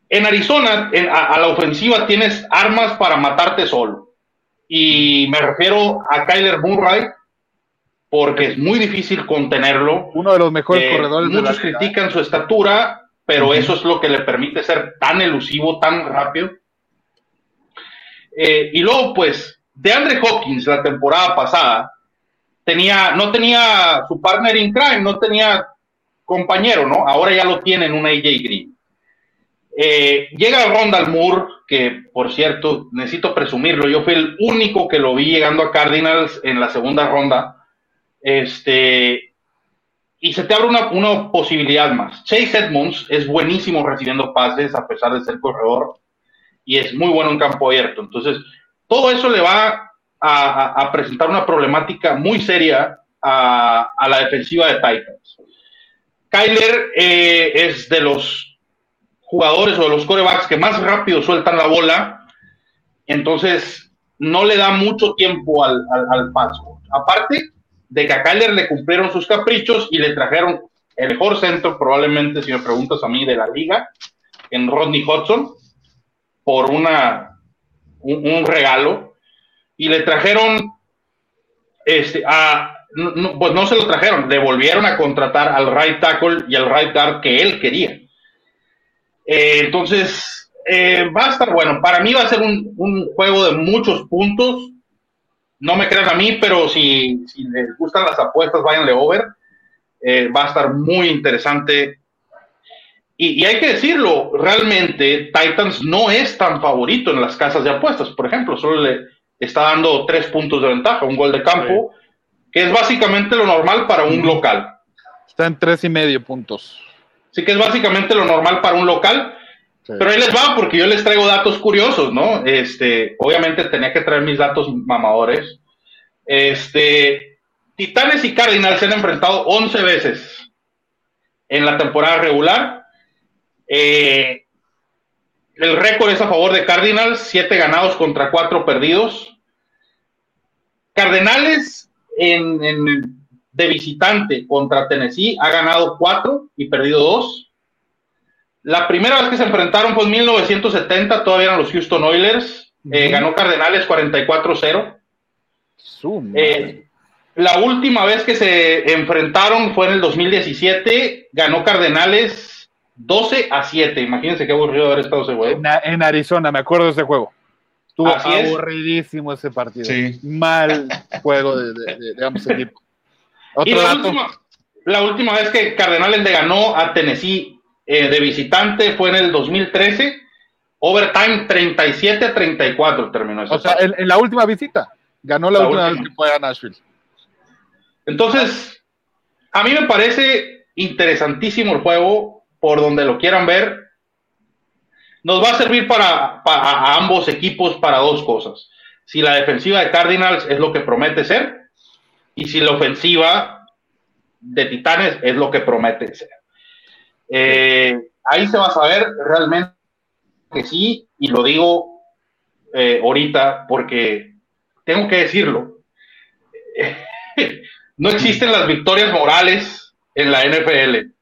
En Arizona, en, a, a, la ofensiva tienes armas para matarte solo. Y me refiero a Kyler Murray, porque es muy difícil contenerlo. Uno de los mejores eh, corredores. Muchos de critican su estatura, pero uh -huh. eso es lo que le permite ser tan elusivo, tan rápido. Eh, y luego, pues, de Andre Hopkins la temporada pasada, tenía, no tenía su partner in crime, no tenía compañero, ¿no? Ahora ya lo tienen un AJ Green. Eh, llega Rondal Moore, que por cierto, necesito presumirlo, yo fui el único que lo vi llegando a Cardinals en la segunda ronda. Este, y se te abre una, una posibilidad más. Chase Edmonds es buenísimo recibiendo pases a pesar de ser corredor y es muy bueno en campo abierto. Entonces, todo eso le va a, presentar una problemática muy seria a, la defensiva de Titans. Kyler eh, es de los jugadores o de los corebacks que más rápido sueltan la bola, entonces no le da mucho tiempo al, al, al paso. Aparte de que a Kyler le cumplieron sus caprichos y le trajeron el mejor centro, probablemente, si me preguntas a mí, de la liga, en Rodney Hudson, por una, un, regalo, y le trajeron este, a, pues no se lo trajeron, le volvieron a contratar al right tackle y al right guard que él quería. Eh, entonces, eh, va a estar bueno. Para mí va a ser un, un, juego de muchos puntos. No me crean a mí, pero si, si les gustan las apuestas, váyanle over. Eh, va a estar muy interesante. Y, y, hay que decirlo, realmente Titans no es tan favorito en las casas de apuestas. Por ejemplo, solo le está dando tres puntos de ventaja, un gol de campo. Sí que es básicamente lo normal para un local. Está en tres y medio puntos. Sí, que es básicamente lo normal para un local. Sí. Pero ahí les va, porque yo les traigo datos curiosos, ¿no? Este, obviamente tenía que traer mis datos mamadores. Este, Titanes y Cardinals se han enfrentado 11 veces en la temporada regular. Eh, el récord es a favor de Cardinals, siete ganados contra cuatro perdidos. Cardenales en, de visitante contra Tennessee ha ganado cuatro y perdido dos. La primera vez que se enfrentaron fue en 1970, todavía eran los Houston Oilers. Eh, ganó Cardenales 44-0. Eh, la última vez que se enfrentaron fue en el 2017, ganó Cardenales 12 a 7. Imagínense qué aburrido haber estado ese juego. En, Arizona, me acuerdo de ese juego. Estuvo aburridísimo ese partido. Mal juego de, de, ambos equipos. y la última, la última, vez que Cardenales le ganó a Tennessee eh, de visitante fue en el 2013. Overtime 37 a 34 terminó O sea, en, la última visita. Ganó la, última, vez que fue a Nashville. Entonces, a mí me parece interesantísimo el juego, por donde lo quieran ver. Nos va a servir para, ambos equipos para dos cosas. Si la defensiva de Cardinals es lo que promete ser, y si la ofensiva de Titanes es lo que promete ser. Eh, ahí se va a saber realmente que sí, y lo digo eh, ahorita porque tengo que decirlo. no existen las victorias morales en la NFL.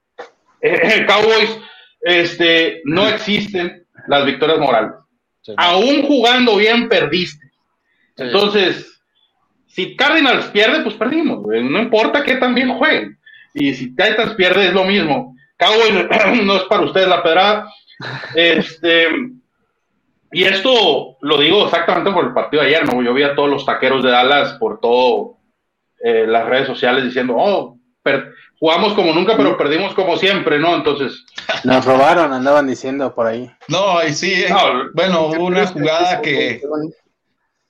En Cowboys este, no existen las victorias morales. Aún jugando bien, perdiste. Entonces, si Cardinals pierde, pues perdimos. No importa que también jueguen. Y si Titans pierde, es lo mismo. Cowboys no es para ustedes la pedrada. Este, y esto lo digo exactamente por el partido de ayer, ¿no? Yo vi a todos los taqueros de Dallas por todo eh, las redes sociales diciendo, oh, jugamos como nunca, pero perdimos como siempre, ¿no? Entonces. Nos robaron, andaban diciendo por ahí. No, y sí, bueno, hubo una jugada que,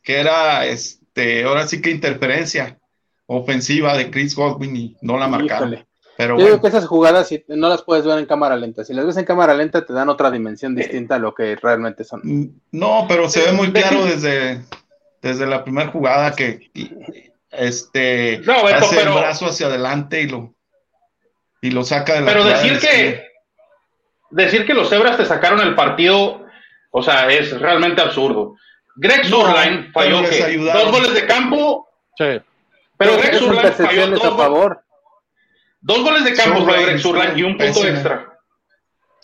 que era, este, ahora sí que interferencia ofensiva de Chris Godwin y no la marcaron. Pero Yo que esas jugadas no las puedes ver en cámara lenta. Si las ves en cámara lenta te dan otra dimensión distinta a lo que realmente son. Mm, no, pero se ve muy claro desde, desde la primera jugada que este hace el brazo hacia adelante y lo y lo saca de la Pero decir que decir que los cebras te sacaron el partido, o sea, es realmente absurdo. Greg Surline falló dos goles de campo. Sí. Pero Greg Surline falló dos, a favor. dos goles de campo fue Greg Surline y un punto extra.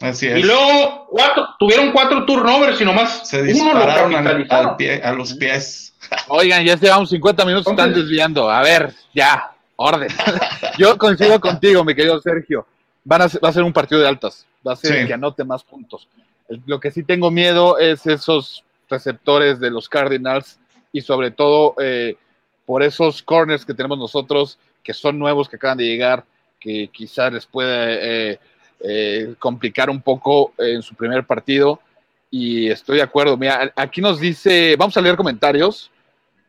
Así es. Y luego cuatro, tuvieron cuatro turnovers y nomás se uno lo al, pie, a los pies. Oigan, ya llevamos 50 minutos, están desviando. A ver, ya, orden. Yo coincido contigo, mi querido Sergio. Van a va a ser un partido de altas. Va a ser el que anote más puntos. lo que sí tengo miedo es esos receptores de los Cardinals y sobre todo eh, por esos corners que tenemos nosotros, que son nuevos, que acaban de llegar, que quizás les puede eh, eh, complicar un poco en su primer partido. Y estoy de acuerdo. Mira, aquí nos dice, vamos a leer comentarios.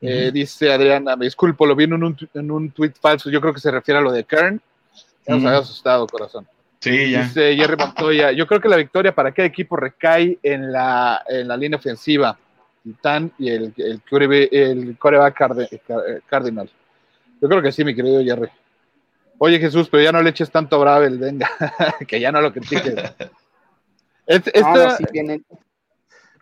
Eh, dice Adriana, me disculpo, lo vi en un, en un tweet falso. Yo creo que se refiere a lo de Kern. nos había asustado, corazón. Sí, ya. Dice Jerry Montoya, yo creo que la victoria para cada equipo recae en la, en la línea ofensiva. Titán y el, el, el coreback Cardinal. Yo creo que sí, mi querido Jerry. Oye Jesús, pero ya no le eches tanto a Bravel, venga, que ya no lo critiques. esta,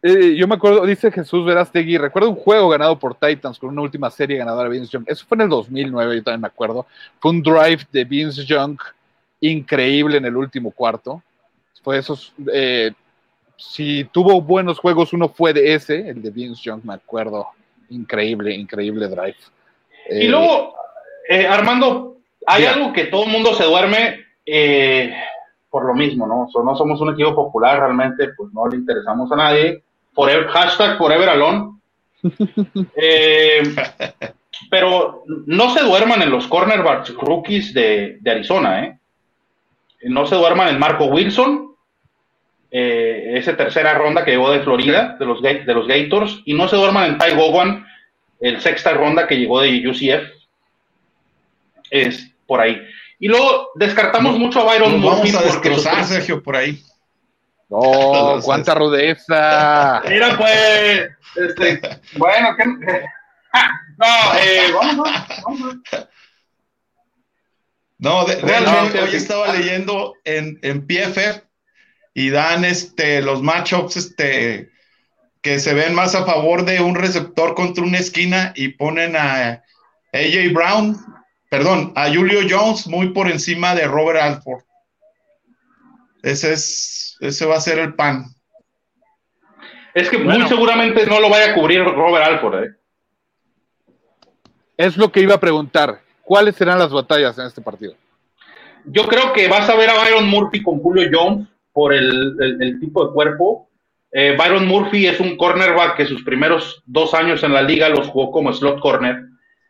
eh, yo me acuerdo, dice Jesús Verástegui, recuerdo un juego ganado por Titans con una última serie ganadora de Vince Young. Eso fue en el 2009, yo también me acuerdo. Fue un drive de Vince Young increíble en el último cuarto. Fue esos. Eh, si tuvo buenos juegos, uno fue de ese, el de Vince Young, me acuerdo. Increíble, increíble drive. y eh, luego, Armando, hay algo que todo el mundo se duerme por lo mismo, ¿no? no somos un equipo popular, realmente, pues no le interesamos a nadie forever, hashtag Forever Alone. Eh, pero no se duerman en los cornerbacks rookies de, Arizona, ¿eh? No se duerman en Marco Wilson, eh, esa tercera ronda que llegó de Florida, de los, de los Gators, y no se duerman en Ty Gowan, el sexta ronda que llegó de UCF. Es por ahí. Y luego descartamos mucho a Byron Murphy. Vamos a destrozar, Sergio, por ahí. No, cuánta rudeza. Mira, pues, este, bueno, ¿qué? no, eh, vamos, vamos. No, realmente hoy estaba leyendo en, en PFF y dan este, los matchups este, que se ven más a favor de un receptor contra una esquina y ponen a AJ Brown, perdón, a Julio Jones muy por encima de Robert Alford. Ese, es, ese va a ser el pan. Es que muy seguramente no lo vaya a cubrir Robert Alford. ¿eh? Es lo que iba a preguntar. ¿Cuáles serán las batallas en este partido? Yo creo que vas a ver a Byron Murphy con Julio Jones por el, tipo de cuerpo. Eh, Byron Murphy es un cornerback que sus primeros dos años en la liga los jugó como slot corner.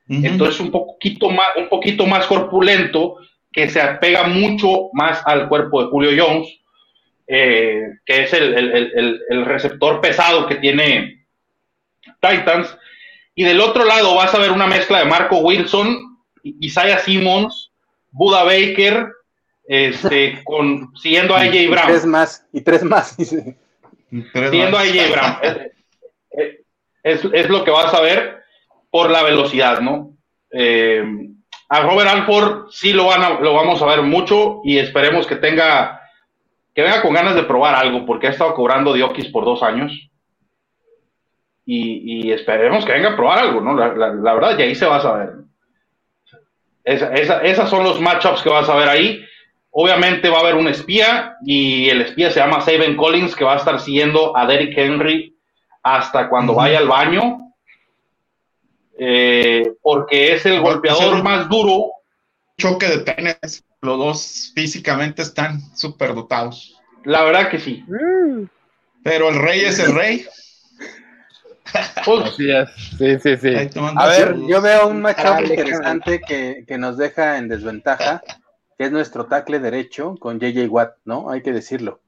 Entonces un poquito más, un poquito más corpulento, que se apega mucho más al cuerpo de Julio Jones, eh, que es el, receptor pesado que tiene Titans. Y del otro lado vas a ver una mezcla de Marco Wilson, Isaiah Simmons, Buda Baker, este, con, siguiendo a AJ Brown. Y tres más, y tres más. siguiendo a AJ Brown. Es, es, lo que vas a ver por la velocidad, ¿no? Eh, a Robert Alford sí lo, van lo vamos a ver mucho y esperemos que tenga, que venga con ganas de probar algo, porque ha estado cobrando Diokis por dos años. Y, esperemos que venga a probar algo, ¿no? La, verdad, y ahí se va a saber. Esa, esas son los matchups que vas a ver ahí. Obviamente va a haber un espía y el espía se llama Saben Collins que va a estar siguiendo a Derrick Henry hasta cuando vaya al baño eh, porque es el golpeador más duro. Choque de penes, los dos físicamente están súper dotados. La verdad que sí. Pero el rey es el rey. Pues, sí, sí, sí. A ver, yo veo un matchup interesante que, que, nos deja en desventaja, que es nuestro tackle derecho con JJ Watt, ¿no? Hay que decirlo.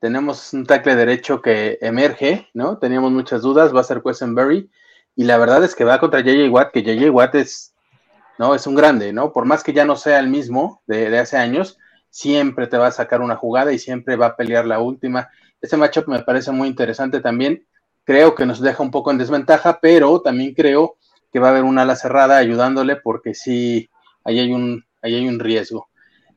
Tenemos un tackle derecho que emerge, ¿no? Teníamos muchas dudas, va a ser Quesenberry y la verdad es que va contra JJ Watt, que JJ Watt es, ¿no? Es un grande, ¿no? Por más que ya no sea el mismo de, hace años, siempre te va a sacar una jugada y siempre va a pelear la última. Este matchup me parece muy interesante también. Creo que nos deja un poco en desventaja, pero también creo que va a haber una ala cerrada ayudándole porque sí, ahí hay un, ahí hay un riesgo.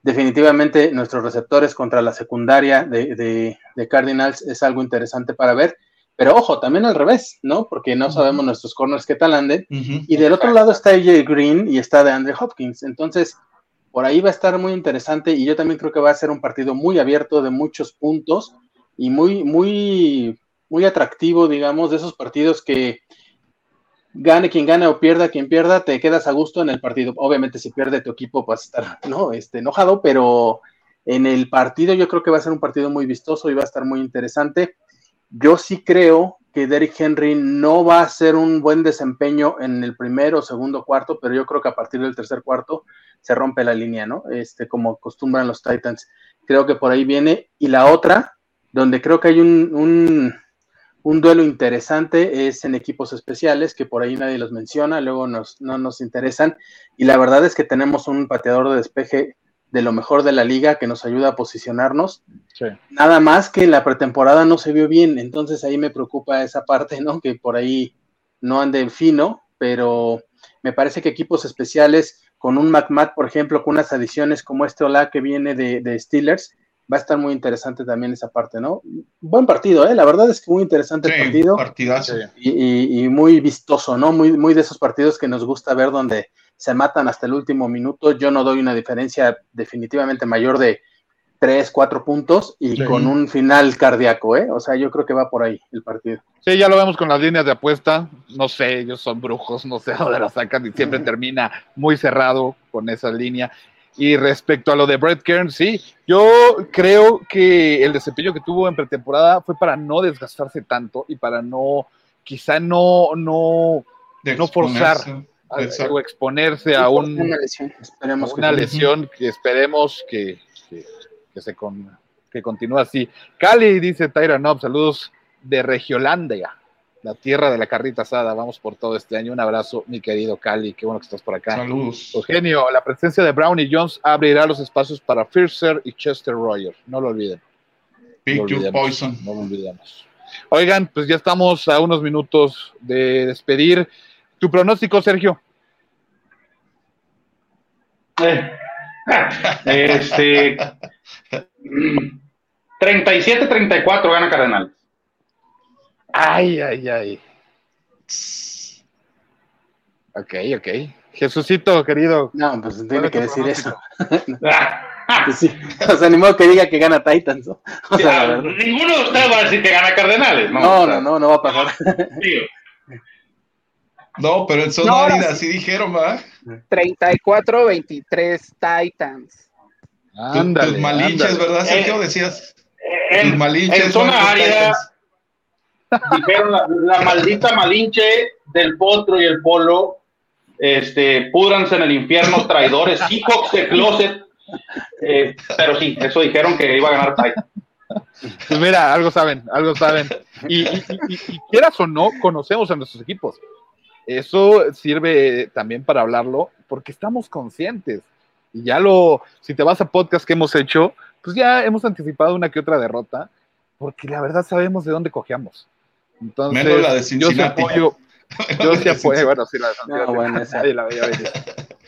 Definitivamente nuestros receptores contra la secundaria de, de Cardinals es algo interesante para ver pero ojo, también al revés, ¿no? Porque no sabemos nuestros corners qué tal anden. Y del otro lado está AJ Green y está de Andre Hopkins. Entonces, por ahí va a estar muy interesante y yo también creo que va a ser un partido muy abierto de muchos puntos y muy, muy, muy atractivo, digamos, de esos partidos que gane quien gane o pierda quien pierda, te quedas a gusto en el partido. Obviamente, si pierde tu equipo, vas a estar, ¿no? Este, enojado, pero en el partido yo creo que va a ser un partido muy vistoso y va a estar muy interesante. Yo sí creo que Derrick Henry no va a hacer un buen desempeño en el primero o segundo cuarto, pero yo creo que a partir del tercer cuarto se rompe la línea, ¿no? Este, como acostumbran los Titans. Creo que por ahí viene. Y la otra, donde creo que hay un, un, duelo interesante, es en equipos especiales, que por ahí nadie los menciona, luego nos, no nos interesan. Y la verdad es que tenemos un pateador de despeje de lo mejor de la liga que nos ayuda a posicionarnos. Nada más que la pretemporada no se vio bien, entonces ahí me preocupa esa parte, ¿no? Que por ahí no ande fino, pero me parece que equipos especiales con un McMat, por ejemplo, con unas adiciones como este Ola que viene de, Steelers, va a estar muy interesante también esa parte, ¿no? Buen partido, ¿eh? La verdad es que muy interesante el partido. Partidazo. Y, y, muy vistoso, ¿no? Muy, muy de esos partidos que nos gusta ver donde se matan hasta el último minuto. Yo no doy una diferencia definitivamente mayor de 3, 4 puntos y con un final cardíaco, ¿eh? O sea, yo creo que va por ahí el partido. Sí, ya lo vemos con las líneas de apuesta. No sé, ellos son brujos, no sé dónde la sacan y siempre termina muy cerrado con esa línea. Y respecto a lo de Brett Kern, sí, yo creo que el desempeño que tuvo en pretemporada fue para no desgastarse tanto y para no, quizá no, no, no forzar o exponerse a una lesión, esperemos una que lesión que esperemos que, que, se que continúe así. Cali dice Tyra Nob, saludos de Regiolandia, la tierra de la carrita asada. Vamos por todo este año. Un abrazo, mi querido Cali. Qué bueno que estás por acá. Saludos. Eugenio, la presencia de Brown y Jones abrirá los espacios para Fiercer y Chester Royer. No lo olviden. Big no Poison. No lo olvidemos. Oigan, pues ya estamos a unos minutos de despedir. ¿Tu pronóstico, Sergio? este. 37-34 gana Cardenales. Ay, ay, ay. Ok, ok. Jesucito, querido. No, pues tiene que decir eso. Ah, Pues sí. O sea, ni modo que diga que gana Titans. O sea, la verdad. ninguno de ustedes va a decir que gana Cardenales, ¿no? No, no, no, no va a pasar. digo, No, pero en zona No, ahora árida sí. sí dijeron, ¿va? 34-23 Titans. Tú- Ándale, Tus malinches, ándale. ¿verdad, Sergio? Eh, Decías. En, tus malinches. en zona árida Titans. dijeron la, la maldita malinche del potro y el polo. Este, púdranse en el infierno, traidores, Seahawks de closet. Eh, pero sí, eso dijeron que iba a ganar Titan. Pues mira, algo saben, algo saben. Y, y- y- y- y quieras o no, conocemos a nuestros equipos. Eso sirve también para hablarlo, porque estamos conscientes. Y ya lo, si te vas a podcast que hemos hecho, pues ya hemos anticipado una que otra derrota, porque la verdad sabemos de dónde cojeamos. Entonces, Menos la de yo sí apoyo, yo sí apoyo, bueno, sí, la de No, Cincinnati, bueno, esa. nadie la veía venir.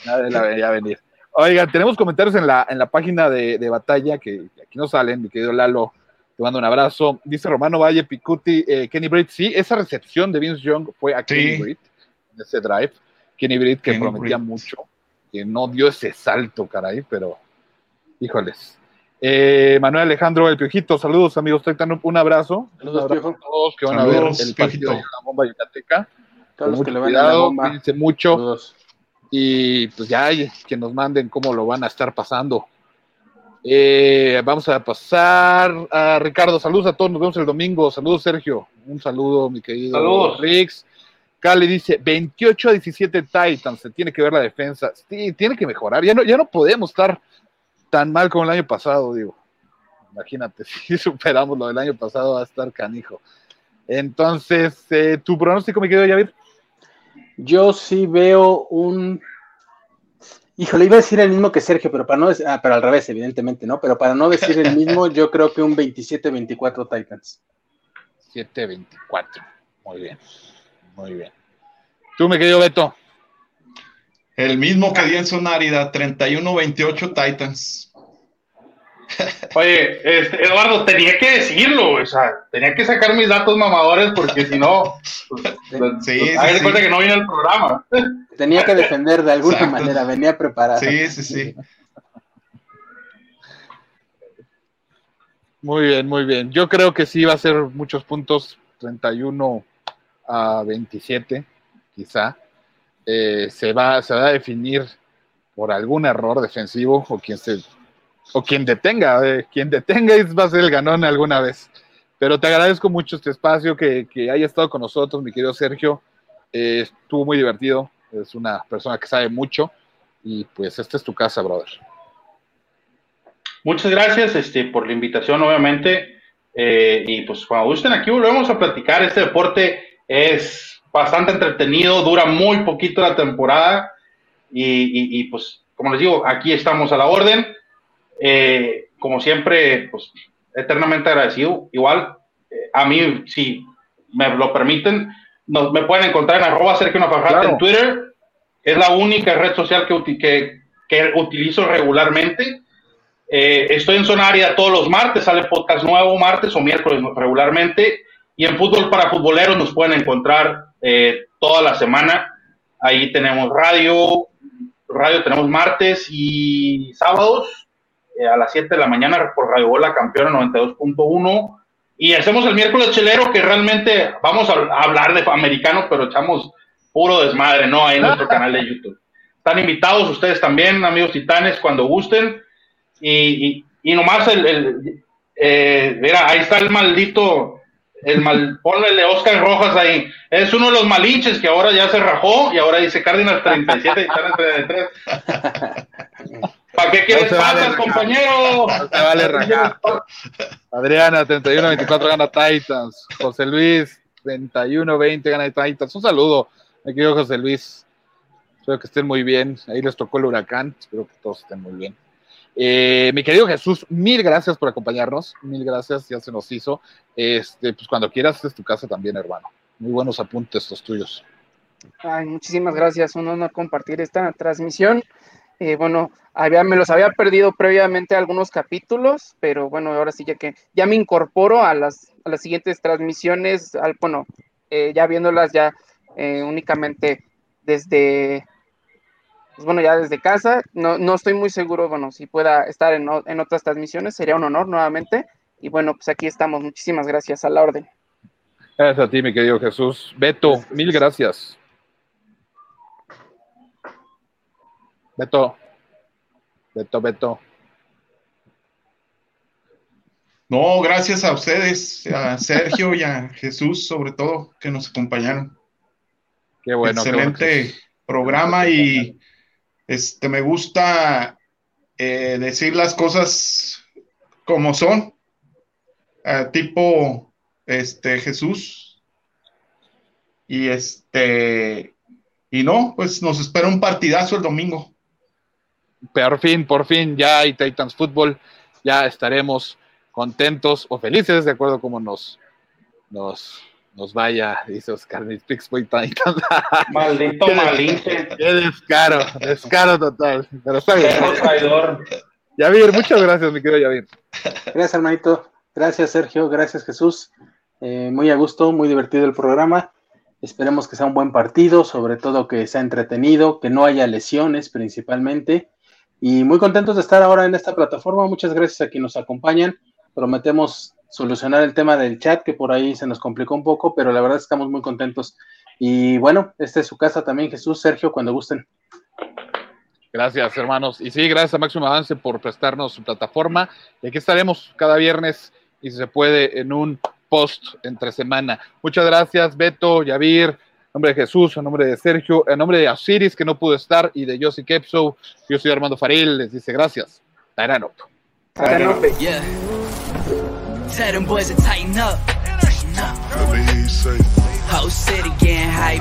Nadie la veía venir. Oigan, tenemos comentarios en la, en la página de, de batalla que aquí no salen, mi querido Lalo. Te mando un abrazo. Dice Romano Valle Picuti, eh, Kenny Britt. Sí, esa recepción de Vince Young fue a Sí. Kenny Britt, en ese drive. Kenny Britt que Kenny prometía Britt. mucho, que no dio ese salto, caray, pero híjoles. Eh, Manuel Alejandro El Piojito, saludos amigos, un abrazo. Saludos, un abrazo a todos que van a ver el partido Piojito. de la bomba yucateca. Todos los que le van a la cuidado, bomba. cuídense mucho Saludos. y pues ya hay que nos manden cómo lo van a estar pasando. Eh, vamos a pasar a Ricardo. Saludos a todos, nos vemos el domingo. Saludos, Sergio. Un saludo, mi querido Saludos. Rix. Cali dice 28 a 17 Titans. Se tiene que ver la defensa. Sí, tiene que mejorar. Ya no, ya no podemos estar tan mal como el año pasado, digo. Imagínate, si superamos lo del año pasado, va a estar canijo. Entonces, eh, tu pronóstico, mi querido Javier. Yo sí veo un. Híjole, iba a decir el mismo que Sergio, pero para no decir, ah, pero al revés, evidentemente, ¿no? Pero para no decir el mismo, yo creo que un 27-24 Titans. 7-24. Muy bien. Muy bien. Tú, mi querido Beto. El mismo que di en zona árida, 31-28 Titans. Oye, este, Eduardo, tenía que decirlo, o sea, tenía que sacar mis datos mamadores porque si no, pues, Sí, pues, sí, hagan de sí. cuenta que no vine al programa. Tenía que defender de alguna Exacto. manera, venía preparado. Sí, sí, sí. Muy bien, muy bien. Yo creo que sí va a ser muchos puntos, 31 a 27, quizá. Eh, se, va, se va a definir por algún error defensivo o quien se o quien detenga, eh, quien detenga va a ser el ganón alguna vez. Pero te agradezco mucho este espacio que, que haya estado con nosotros, mi querido Sergio. Eh, estuvo muy divertido, es una persona que sabe mucho y pues esta es tu casa, brother. Muchas gracias este, por la invitación, obviamente. Eh, y pues cuando gusten, aquí volvemos a platicar. Este deporte es bastante entretenido, dura muy poquito la temporada. Y, y- y, pues, como les digo, aquí estamos a la orden. Eh, como siempre, pues eternamente agradecido. Igual, eh, a mí, si me lo permiten, nos, me pueden encontrar en arroba Sergio Nafajardo Claro. en Twitter. Es la única red social que, que, que utilizo regularmente. Eh, estoy en Zona Árida todos los martes, sale podcast nuevo martes o miércoles regularmente. Y en Fútbol para Futboleros nos pueden encontrar eh, toda la semana. Ahí tenemos radio, radio tenemos martes y sábados eh, a las 7 de la mañana por Radio Bola Campeona 92.1. Y hacemos el miércoles chelero que realmente vamos a, hablar de americano, pero echamos puro desmadre, ¿no? Ahí en nuestro canal de YouTube. Están invitados ustedes también, amigos titanes, cuando gusten. Y, y, y nomás el, el eh, mira, ahí está el maldito, el mal, ponle Oscar Rojas ahí. Es uno de los malinches que ahora ya se rajó y ahora dice Cardinals 37 y Titanes 33. ¿Para qué quieres No vale compañero? No se vale rajar. Adriana, 31-24 gana Titans. José Luis, 31-20 gana Titans. Un saludo, mi querido José Luis. Espero que estén muy bien. Ahí les tocó el huracán. Espero que todos estén muy bien. Eh, mi querido Jesús, mil gracias por acompañarnos. Mil gracias, ya se nos hizo. Este, pues cuando quieras, es tu casa también, hermano. Muy buenos apuntes los tuyos. Ay, muchísimas gracias, un honor compartir esta transmisión. Eh, bueno, había, me los había perdido previamente algunos capítulos, pero bueno, ahora sí ya que ya me incorporo a las, a las siguientes transmisiones, al, bueno, eh, ya viéndolas ya únicamente desde, pues bueno, ya desde casa. No, no estoy muy seguro, bueno, si pueda estar en, en otras transmisiones, sería un honor nuevamente. Y bueno, pues aquí estamos. Muchísimas gracias a la orden. Gracias a ti, mi querido Jesús. Beto, mil gracias. Beto. Beto, Beto. No, gracias a ustedes, a Sergio y a Jesús, sobre todo, que nos acompañaron. Qué bueno. Excelente qué bueno. programa y este me gusta eh, decir las cosas como son, tipo este Jesús. Y este y no, pues nos espera un partidazo el domingo. Por fin, por fin, ya hay Titans Fútbol, ya estaremos contentos o felices, de acuerdo como nos, nos, nos vaya, dice Oscar, mis Pixboy Titans. Maldito malinche. Qué descaro, descaro total. Pero está bien. Traidor. Yavir, muchas gracias, mi querido Yavir. Gracias, hermanito. Gracias, Sergio. Gracias, Jesús. Eh, muy a gusto, muy divertido el programa. Esperemos que sea un buen partido, sobre todo que sea entretenido, que no haya lesiones principalmente. Y muy contentos de estar ahora en esta plataforma. Muchas gracias a quienes nos acompañan. Prometemos solucionar el tema del chat, que por ahí se nos complicó un poco, pero la verdad estamos muy contentos. Y bueno, esta es su casa también, Jesús, Sergio, cuando gusten. Gracias, hermanos. Y sí, gracias a Máximo Avance por prestarnos su plataforma. Y aquí estaremos cada viernes, y si se puede, en un post entre semana. Muchas gracias, Beto, Yavir, en nombre de Jesús, en nombre de Sergio, en nombre de Osiris, que no pudo estar, y de Josie Kepso. Yo soy Armando Faril, les dice gracias. Taranop. Taranop. Yeah. Tell them boys to tighten up. Tighten up. Let me hear you say. Whole city getting hype.